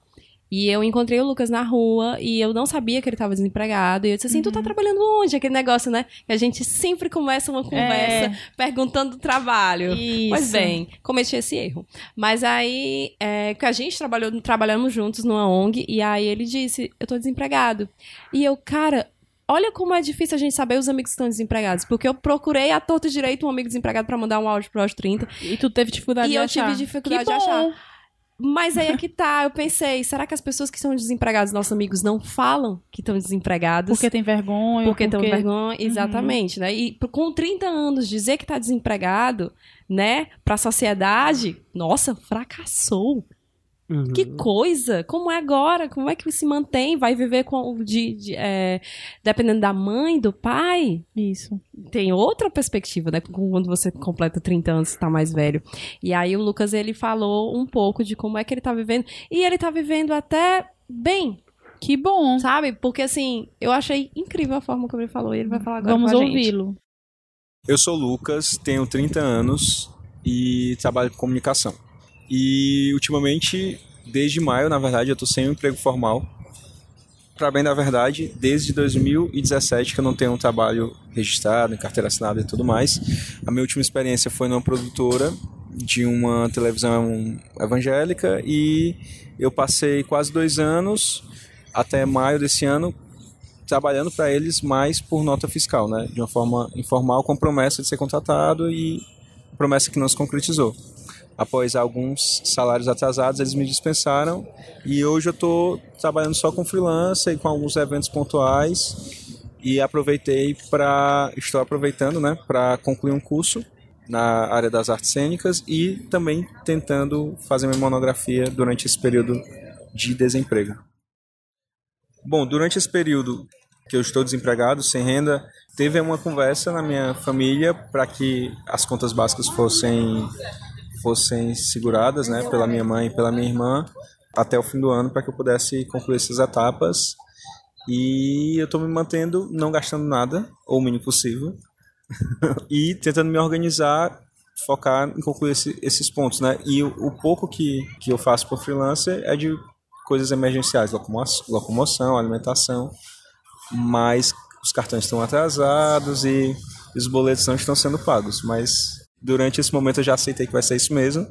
E eu encontrei o Lucas na rua e eu não sabia que ele estava desempregado. E eu disse assim: uhum. tu tá uhum. trabalhando onde? Aquele negócio, né? Que a gente sempre começa uma conversa é. perguntando do trabalho. Isso. Pois bem, cometi esse erro. Mas aí, é, que a gente trabalhou, trabalhamos juntos numa ONG, e aí ele disse: eu tô desempregado. E eu, cara, Olha como é difícil a gente saber os amigos que estão desempregados. Porque eu procurei a torta direito um amigo desempregado pra mandar um áudio pro Aos 30. E tu teve dificuldade E de eu achar. tive dificuldade de achar. Mas aí é que tá, eu pensei, será que as pessoas que estão desempregadas, nossos amigos, não falam que estão desempregados? Porque tem vergonha. Porque estão vergonha, exatamente, né? E com 30 anos, dizer que tá desempregado, né, pra sociedade, nossa, fracassou. Uhum. Que coisa! Como é agora? Como é que se mantém? Vai viver com de, de, é, dependendo da mãe, do pai? Isso. Tem outra perspectiva, né? Quando você completa 30 anos, tá mais velho. E aí o Lucas, ele falou um pouco de como é que ele tá vivendo. E ele tá vivendo até bem, Que bom. sabe? Porque assim, eu achei incrível a forma como ele falou. E ele vai falar agora Vamos com a gente. ouvi-lo. Eu sou o Lucas, tenho 30 anos e trabalho com comunicação. E ultimamente, desde maio, na verdade, eu tô sem um emprego formal. Para bem da verdade, desde 2017 que eu não tenho um trabalho registrado, em carteira assinada e tudo mais. A minha última experiência foi numa produtora de uma televisão evangélica e eu passei quase dois anos, até maio desse ano, trabalhando para eles mais por nota fiscal, né? De uma forma informal, com promessa de ser contratado e promessa que não se concretizou. Após alguns salários atrasados, eles me dispensaram e hoje eu estou trabalhando só com freelancer e com alguns eventos pontuais e aproveitei para estou aproveitando, né, para concluir um curso na área das artes cênicas e também tentando fazer minha monografia durante esse período de desemprego. Bom, durante esse período que eu estou desempregado, sem renda, teve uma conversa na minha família para que as contas básicas fossem fossem seguradas, né, pela minha mãe e pela minha irmã até o fim do ano para que eu pudesse concluir essas etapas. E eu estou me mantendo não gastando nada, ou o mínimo possível, [LAUGHS] e tentando me organizar, focar em concluir esse- esses pontos, né? E o, o pouco que, que eu faço por freelancer é de coisas emergenciais, locomo- locomoção, alimentação, mas os cartões estão atrasados e os boletos não estão sendo pagos. Mas durante esse momento eu já aceitei que vai ser isso mesmo.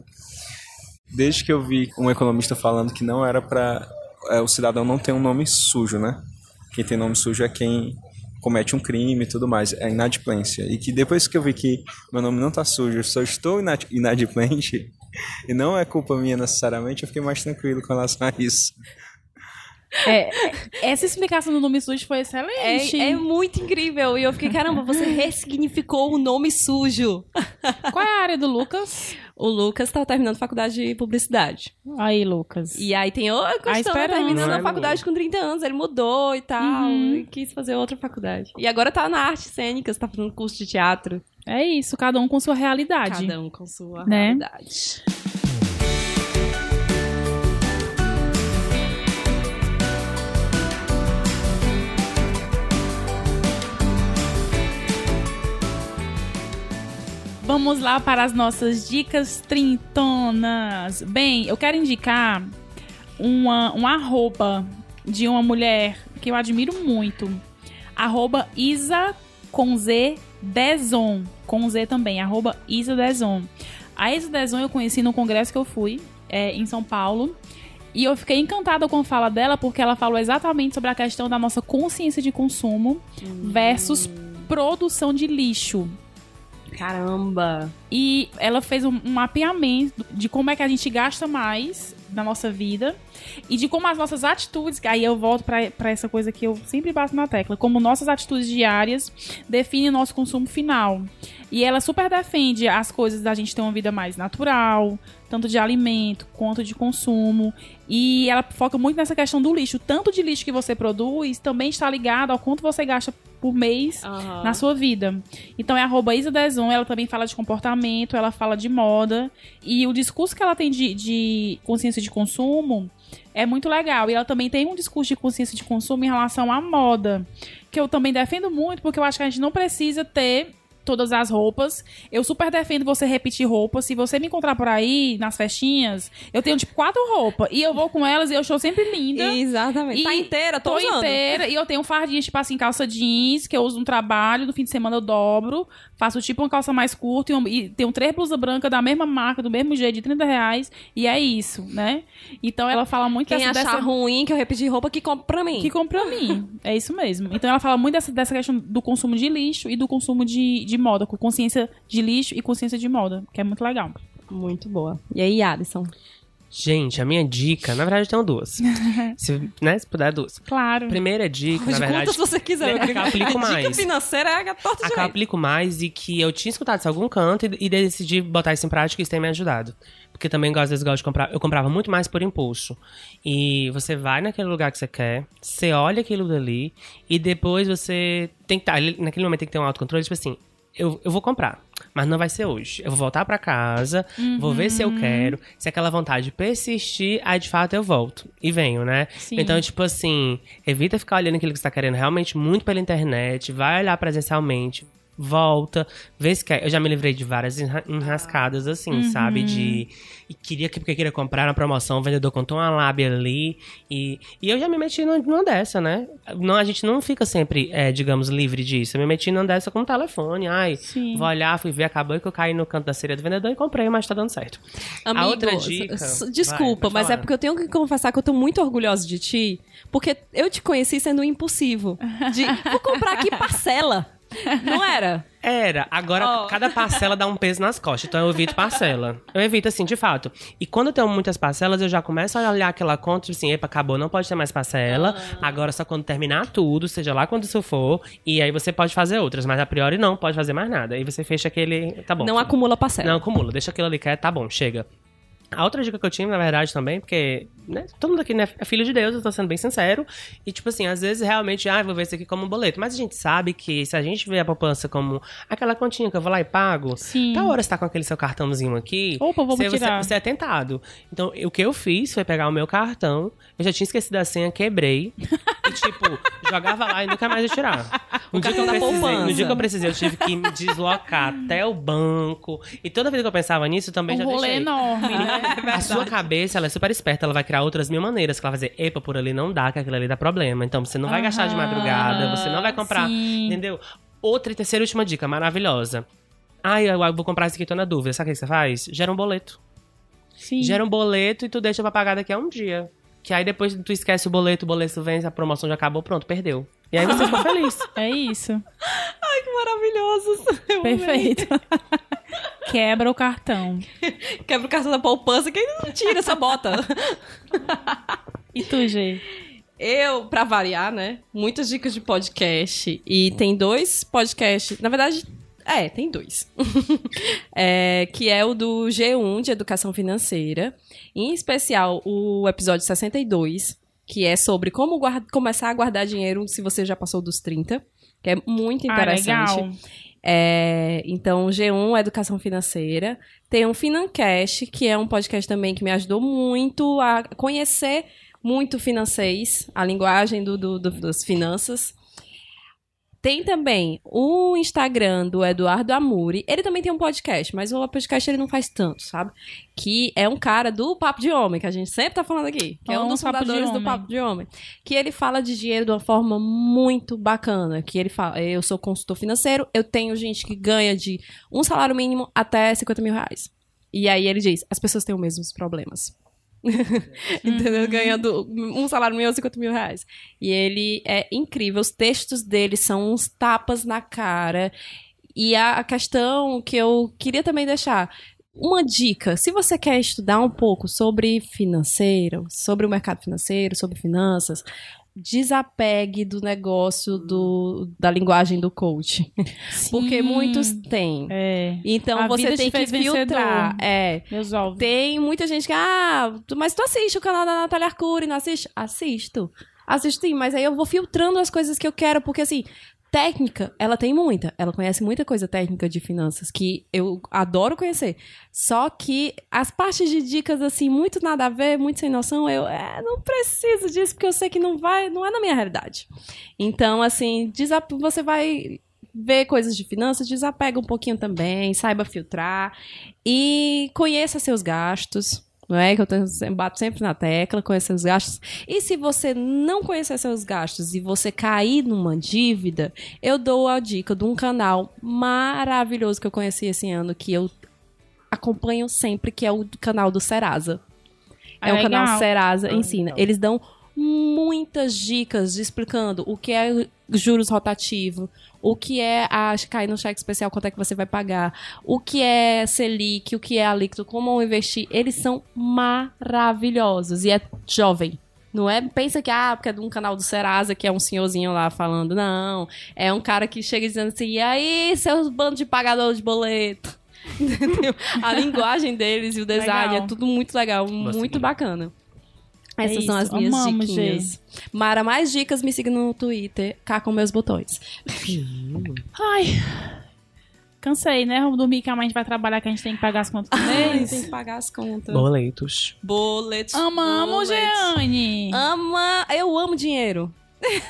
Desde que eu vi um economista falando que não era para o cidadão não ter um nome sujo, né? Quem tem nome sujo é quem comete um crime e tudo mais, é inadimplência. E que depois que eu vi que meu nome não tá sujo, eu só estou inad- inadimplente, [LAUGHS] e não é culpa minha necessariamente, eu fiquei mais tranquilo com relação a isso. É, [LAUGHS] essa explicação do nome sujo foi excelente. É, é muito incrível. E eu fiquei, caramba, você ressignificou o nome sujo. [LAUGHS] Qual é a área do Lucas? O Lucas tá terminando faculdade de publicidade. Aí, Lucas. E aí tem outra questão, esperança. terminando Não é a faculdade com 30 anos. Ele mudou e tal, Uhum. e quis fazer outra faculdade. E agora tá na artes cênicas, tá fazendo curso de teatro. É isso, cada um com sua realidade. Cada um com sua Né? realidade. Vamos lá para as nossas dicas trintonas. Bem, eu quero indicar uma, um arroba de uma mulher que eu admiro muito. Arroba Isa com Z Dezon. Com Z também, arroba Isa Dezon. A Isa Dezon eu conheci no congresso que eu fui, é, em São Paulo. E eu fiquei encantada com a fala dela, porque ela falou exatamente sobre a questão da nossa consciência de consumo versus produção de lixo. Caramba. E ela fez um, um mapeamento de como é que a gente gasta mais na nossa vida e de como as nossas atitudes, aí eu volto pra essa coisa que eu sempre bato na tecla, como nossas atitudes diárias definem nosso consumo final. E ela super defende as coisas da gente ter uma vida mais natural, tanto de alimento quanto de consumo. E ela foca muito nessa questão do lixo. Tanto de lixo que você produz também está ligado ao quanto você gasta por mês Aham. na sua vida. Então é arroba Isa Dezon, ela também fala de comportamento, ela fala de moda. E o discurso que ela tem de, de consciência de consumo é muito legal. E ela também tem um discurso de consciência de consumo em relação à moda. Que eu também defendo muito, porque eu acho que a gente não precisa ter todas as roupas. Eu super defendo você repetir roupas. Se você me encontrar por aí, nas festinhas, eu tenho, tipo, quatro roupas. E eu vou com elas e eu estou sempre linda. Exatamente. E tá inteira, tô, Tô usando. inteira. E eu tenho fardinhas, tipo assim, calça jeans, que eu uso no trabalho. No fim de semana eu dobro. Faço, tipo, uma calça mais curta. E, um- e tenho três blusas brancas da mesma marca, do mesmo jeito, de 30 reais. E é isso, né? Então ela fala muito Quem dessa, achar dessa- ruim que eu repeti roupa, que compra pra mim. que compra pra mim. [LAUGHS] É isso mesmo. Então ela fala muito dessa, dessa questão do consumo de lixo e do consumo de, de moda, com consciência de lixo e consciência de moda, que é muito legal. Muito boa. E aí, Alisson? Gente, a minha dica, na verdade, eu tenho duas. [LAUGHS] se, né, se puder, duas. Claro. Primeira dica, na Pode verdade. quantas você quiser. É, que eu aplico [LAUGHS] Dica mais. financeira é a torta A de que eu aplico mais e que eu tinha escutado isso em algum canto e, e decidi botar isso em prática e isso tem me ajudado. Porque também às vezes gosto de comprar. Eu comprava muito mais por impulso. E você vai naquele lugar que você quer, você olha aquilo dali e depois você tem que estar. Naquele momento tem que ter um autocontrole, tipo assim. Eu, eu vou comprar, mas não vai ser hoje. Eu vou voltar pra casa, vou ver se eu quero. Se aquela vontade persistir, aí de fato eu volto. E venho, né? Sim. Então, tipo assim, evita ficar olhando aquilo que você tá querendo realmente muito pela internet, vai olhar presencialmente, volta, vê se quer. Eu já me livrei de várias enra- enrascadas, assim, sabe? De. E queria que porque queria comprar na promoção, o vendedor contou uma lábia ali. E, e eu já me meti numa, numa dessa, né? Não, a gente não fica sempre, é, digamos, livre disso. Eu me meti numa dessa com o telefone. Ai, Sim. vou olhar, fui ver, acabou que eu caí no canto da seria do vendedor e comprei, mas tá dando certo. Amigo, a outra dica. Vai, Desculpa, pode mas é falar. porque eu tenho que confessar que eu tô muito orgulhosa de ti. Porque eu te conheci sendo impulsivo. De, vou comprar aqui parcela. Não era? Era. Agora, Ó. cada parcela dá um peso nas costas. Então, eu evito parcela. Eu evito, assim, de fato. E quando eu tenho muitas parcelas, eu já começo a olhar aquela conta, tipo assim, epa, acabou, não pode ter mais parcela. Ah. Agora, só quando terminar tudo, seja lá quando isso for. E aí, você pode fazer outras. Mas, a priori, não pode fazer mais nada. Aí, você fecha aquele... Tá bom. Não acumula parcela. Não acumula. Deixa aquilo ali que é, tá bom, chega. A outra dica que eu tinha, na verdade, também, porque né, todo mundo aqui né, é filho de Deus, eu tô sendo bem sincero. E, tipo assim, às vezes realmente, ah, vou ver isso aqui como um boleto. Mas a gente sabe que se a gente vê a poupança como aquela continha que eu vou lá e pago, Sim. tal hora você tá com aquele seu cartãozinho aqui. Opa, vamos você, você- tirar. Você, é tentado. Então, o que eu fiz foi pegar o meu cartão, eu já tinha esquecido a senha, quebrei. e, tipo, [LAUGHS] jogava lá e nunca mais ia tirar. O No dia, que eu precisei, poupança. no dia que eu precisei, eu tive que me deslocar até o banco. E toda vez que eu pensava nisso, eu também Um já rolê deixei. enorme, né? [LAUGHS] A sua cabeça, ela é super esperta, ela vai criar outras mil maneiras. Que ela vai dizer, epa, por ali não dá, que aquilo ali dá problema. Então você não vai gastar de madrugada, você não vai comprar, sim. entendeu? Outra e terceira e última dica, maravilhosa. Ai, eu eu vou comprar isso aqui, tô na dúvida. Sabe o que você faz? Gera um boleto. Sim. Gera um boleto e tu deixa pra pagar daqui a um dia. Que aí depois tu esquece o boleto, o boleto vem, a promoção já acabou, pronto, perdeu. E aí você ficou [LAUGHS] feliz. É isso. Que maravilhoso. Eu. Perfeito. [LAUGHS] Quebra o cartão. Quebra o cartão da poupança. Quem não tira essa bota? E tu, G? Eu, pra variar, né? Muitas dicas de podcast. E tem dois podcasts. Na verdade, é, tem dois. [LAUGHS] É, que é o do G1 de Educação Financeira. Em especial, o episódio 62, que é sobre como guarda- começar a guardar dinheiro se você já passou dos 30. Que é muito Ah, interessante. legal. É, então, G1 Educação Financeira. Tem um Financast, que é um podcast também que me ajudou muito a conhecer muito financês, a linguagem do, do- do- das finanças. Tem também o Instagram do Eduardo Amuri. Ele também tem um podcast, mas o podcast ele não faz tanto, sabe? Que é um cara do Papo de Homem, que a gente sempre tá falando aqui. Que é um Oh, dos fundadores do. Papo de Homem. Que ele fala de dinheiro de uma forma muito bacana. Que ele fala, eu sou consultor financeiro, eu tenho gente que ganha de um salário mínimo até 50 mil reais. E aí ele diz, as pessoas têm os mesmos problemas. [LAUGHS] Entendeu? Ganhando um salário a 50 mil reais. E ele é incrível. Os textos dele são uns tapas na cara. E a questão que eu queria também deixar. Uma dica, se você quer estudar um pouco sobre financeiro, sobre o mercado financeiro, sobre finanças, desapegue do negócio do, da linguagem do coach. [LAUGHS] Porque Sim. muitos têm. É. Então A você tem que filtrar. É. Tem muita gente que, ah, mas tu assiste o canal da Natália Arcuri, não assiste? Assisto. Assisto sim, mas aí eu vou filtrando as coisas que eu quero, porque assim, técnica, ela tem muita. Ela conhece muita coisa técnica de finanças que eu adoro conhecer. Só que as partes de dicas, assim, muito nada a ver, muito sem noção, eu é, não preciso disso, porque eu sei que não vai, não é na minha realidade. Então, assim, você vai vê coisas de finanças, desapega um pouquinho também, saiba filtrar e conheça seus gastos. Não é que eu tenho, bato sempre na tecla, conheça seus gastos. E se você não conhecer seus gastos e você cair numa dívida, eu dou a dica de um canal maravilhoso que eu conheci esse ano, que eu acompanho sempre, que é o canal do Serasa. Ah, É o canal Serasa Ah, Ensina. Eles dão muitas dicas explicando o que é juros rotativo, o que é a cair no cheque especial, quanto é que você vai pagar, o que é Selic, o que é a líquido, como investir. Eles são maravilhosos e é jovem. Não é, pensa que, ah, porque é de um canal do Serasa, que é um senhorzinho lá falando. Não, é um cara que chega dizendo assim, e aí, seus bandos de pagador de boleto. [LAUGHS] A linguagem deles e o design Legal. é tudo muito legal, muito seguir. Bacana. É Essas são as minhas amamos, diquinhas. Mara, mais dicas, me siga no Twitter, cá com meus botões. Ai. Cansei, né? Vamos dormir que a mãe vai trabalhar que a gente tem que pagar as contas do mês. tem que pagar as contas. Boletos. Boletos. Amamos. Jeane. Ama, eu amo dinheiro.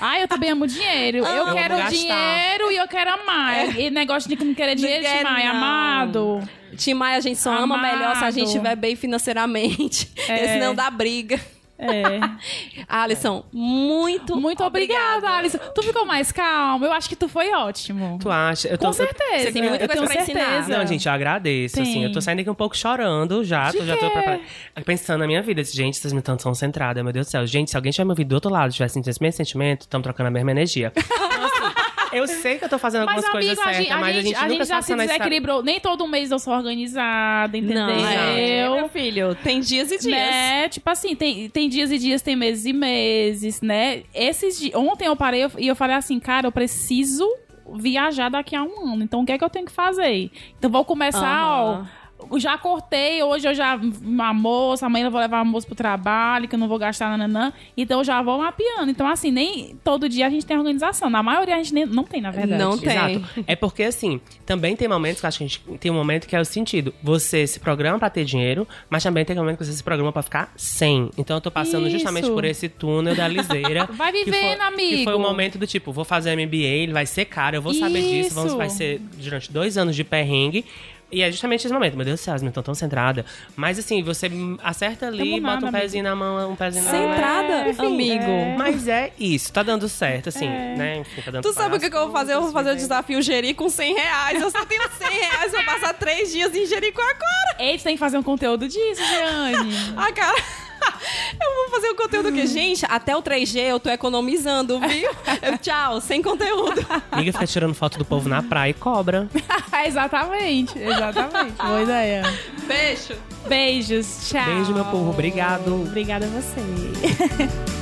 Ai, eu também amo dinheiro. [LAUGHS] eu Amo quero dinheiro e eu quero amar. E negócio de não querer dinheiro, Timai, não. amado. Tim Maia, a gente só ama Amado. melhor se a gente estiver bem financeiramente. É. Esse não dá briga. É. [LAUGHS] Alisson, muito Muito obrigada, Alisson. Tu ficou mais calmo? Eu acho que tu foi ótimo. Tu acha? Eu Com certeza. Você tem muita eu coisa pra ensinar. certeza. Não, gente, eu agradeço, Tem. assim. Eu tô saindo aqui um pouco chorando já. De Tô, já tô. Pensando na minha vida. Gente, vocês me estão tão centrada, meu Deus do céu. Gente, se alguém tiver me ouvido do outro lado, tiver sentindo esse mesmo sentimento, estamos trocando a mesma energia. [LAUGHS] Eu sei que eu tô fazendo Mas, algumas amigo, coisas certas, a mas a gente, a nunca gente já passa se desequilibrou. Nem todo mês eu sou organizada, entendeu? Não, é, meu filho, tem dias e dias. Né? Tipo assim, tem, tem dias e dias, tem meses e meses, né? Esses di- Ontem eu parei e eu falei assim, cara, eu preciso viajar daqui a um ano. Então o que é que eu tenho que fazer? Então vou começar, Aham. ó. Já cortei, hoje eu já uma moça, amanhã eu vou levar a moça pro trabalho, que eu não vou gastar nananã. Então eu já vou mapeando. Então, assim, nem todo dia a gente tem organização. Na maioria a gente nem, não tem, na verdade. Não tem. Exato. É porque, assim, também tem momentos que eu acho que a gente tem um momento que é o sentido. Você se programa pra ter dinheiro, mas também tem um momento que você se programa pra ficar sem. Então eu tô passando Isso. justamente por esse túnel da liseira. [LAUGHS] Vai que vivendo, foi, amigo. Que foi o momento do tipo, vou fazer MBA, ele vai ser caro, eu vou saber disso, vamos, vai ser durante dois anos de perrengue. E é justamente esse momento, meu Deus do céu, as meninas estão tão centradas. Mas assim, você acerta ali, Tamo bota nada, um pezinho na mão, um pezinho na mão. Centrada, É, enfim, amigo. é. Mas é isso, tá dando certo, assim, É. né? Enfim, tá dando Tu sabe o que, que eu vou fazer? Eu vou fazer o desafio gerir com 100 reais. Eu só tenho 100 reais pra passar três dias em Jericoacoara. Eita, tem que fazer um conteúdo disso, Jeane. [LAUGHS] Ah, cara. [LAUGHS] Eu vou fazer o conteúdo que, gente, até o 3G eu tô economizando, viu? [LAUGHS] Eu, tchau, sem conteúdo. Amiga fica tirando foto do povo na praia e cobra. [LAUGHS] exatamente, exatamente. Boa ideia. Beijo. Beijos, tchau. Beijo, meu povo, obrigado. Obrigada a você.